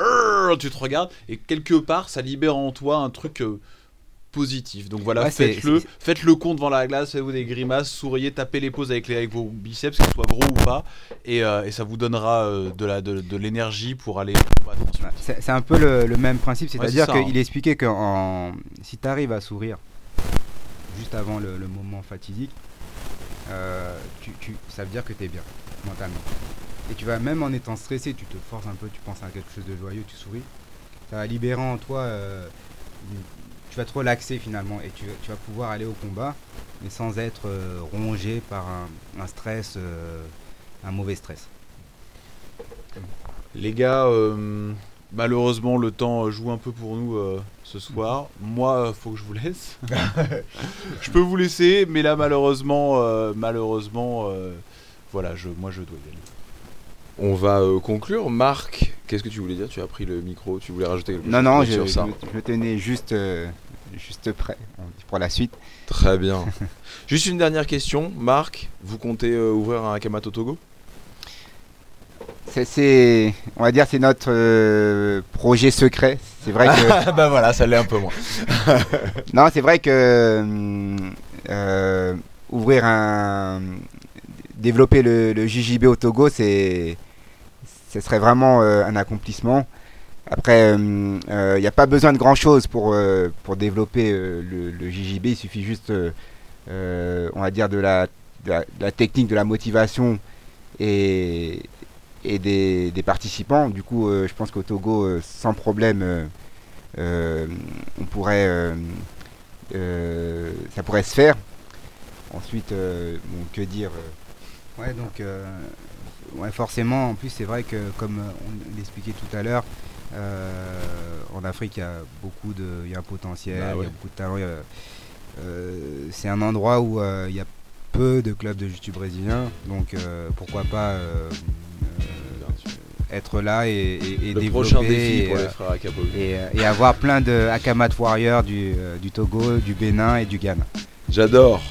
tu te regardes, et quelque part, ça libère en toi un truc euh, positif. Donc voilà, Ouais, faites-le, c'est- faites le con devant la glace, faites-vous des grimaces, souriez, tapez les pauses avec, les, avec vos biceps, qu'ils soient gros ou pas, et, euh, et ça vous donnera euh, de la de, de l'énergie pour aller C'est un peu le, le même principe, c'est-à-dire c'est ça, qu'il hein. expliquait que en- si tu arrives à sourire juste avant le, le moment fatidique, tu, tu- ça veut dire que tu es bien mentalement. Et tu vas même en étant stressé, tu te forces un peu, tu penses à quelque chose de joyeux, tu souris. Ça va libérer en toi, euh, tu vas te relaxer finalement et tu, tu vas pouvoir aller au combat, mais sans être euh, rongé par un, un stress, euh, un mauvais stress. Les gars, malheureusement, le temps joue un peu pour nous euh, ce soir. Moi, euh, faut que je vous laisse. je peux vous laisser, mais là, malheureusement, euh, malheureusement, euh, voilà, je, moi, je dois y aller. On va euh, conclure. Marc, qu'est-ce que tu voulais dire? Tu as pris le micro, tu voulais rajouter quelque Non, chose non, je, je ça? je tenais juste, euh, juste prêt pour la suite. Très bien. Juste une dernière question. Marc, vous comptez euh, ouvrir un Kamato Togo? C'est- C'est, on va dire, c'est notre euh, projet secret. C'est vrai que, bah voilà, ça l'est un peu moins. non, c'est vrai que hum, euh, ouvrir un, développer le, JJB au Togo, ce serait vraiment euh, un accomplissement. Après, il n'y a pas besoin de grand chose pour, euh, pour développer euh, le, JJB. Il suffit juste, euh, euh, on va dire, de la, la, technique, de la motivation et, et des, des participants. Du coup, euh, je pense qu'au Togo, euh, sans problème, euh, euh, on pourrait, euh, euh, ça pourrait se faire. Ensuite, euh, que dire euh, Ouais, donc euh, ouais, forcément, en plus, c'est vrai que comme euh, on l'expliquait tout à l'heure, euh, en Afrique, il y a beaucoup de, il y a un potentiel, Bah il ouais. y a beaucoup de talent. euh, c'est un endroit où il y a peu de clubs de jiu brésilien, donc pourquoi pas être là et, et- et Le développer défi et, pour les frères Akapovi. et, avoir plein de Akamat Warriors du, du Togo, du Bénin et du Ghana. J'adore.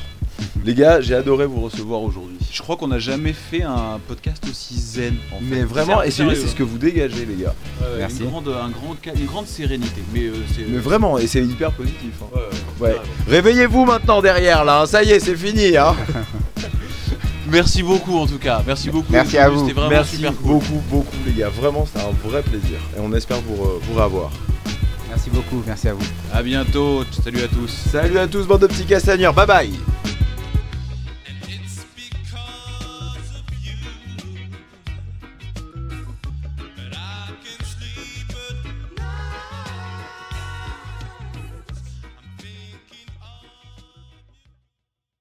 Les gars, j'ai adoré vous recevoir aujourd'hui. Je crois qu'on n'a jamais fait un podcast aussi zen. en fait. Mais vraiment, et c'est c'est ce que vous dégagez, les gars. Merci. Une grande, un grand, ca- une grande sérénité. Mais, euh, c'est. Mais vraiment, et c'est hyper positif. hein. Ouais, ouais, Ouais. carrément. Réveillez-vous maintenant derrière là, hein. ça y est, c'est fini. Hein. Merci beaucoup en tout cas. Merci beaucoup. Merci à vous. C'était vraiment Merci super cool. beaucoup, beaucoup, les gars. Vraiment, c'était un vrai plaisir. Et on espère vous, vous revoir. Merci beaucoup, merci à vous. À bientôt. Salut à tous. Salut à tous, bande de petits castagneurs. Bye bye.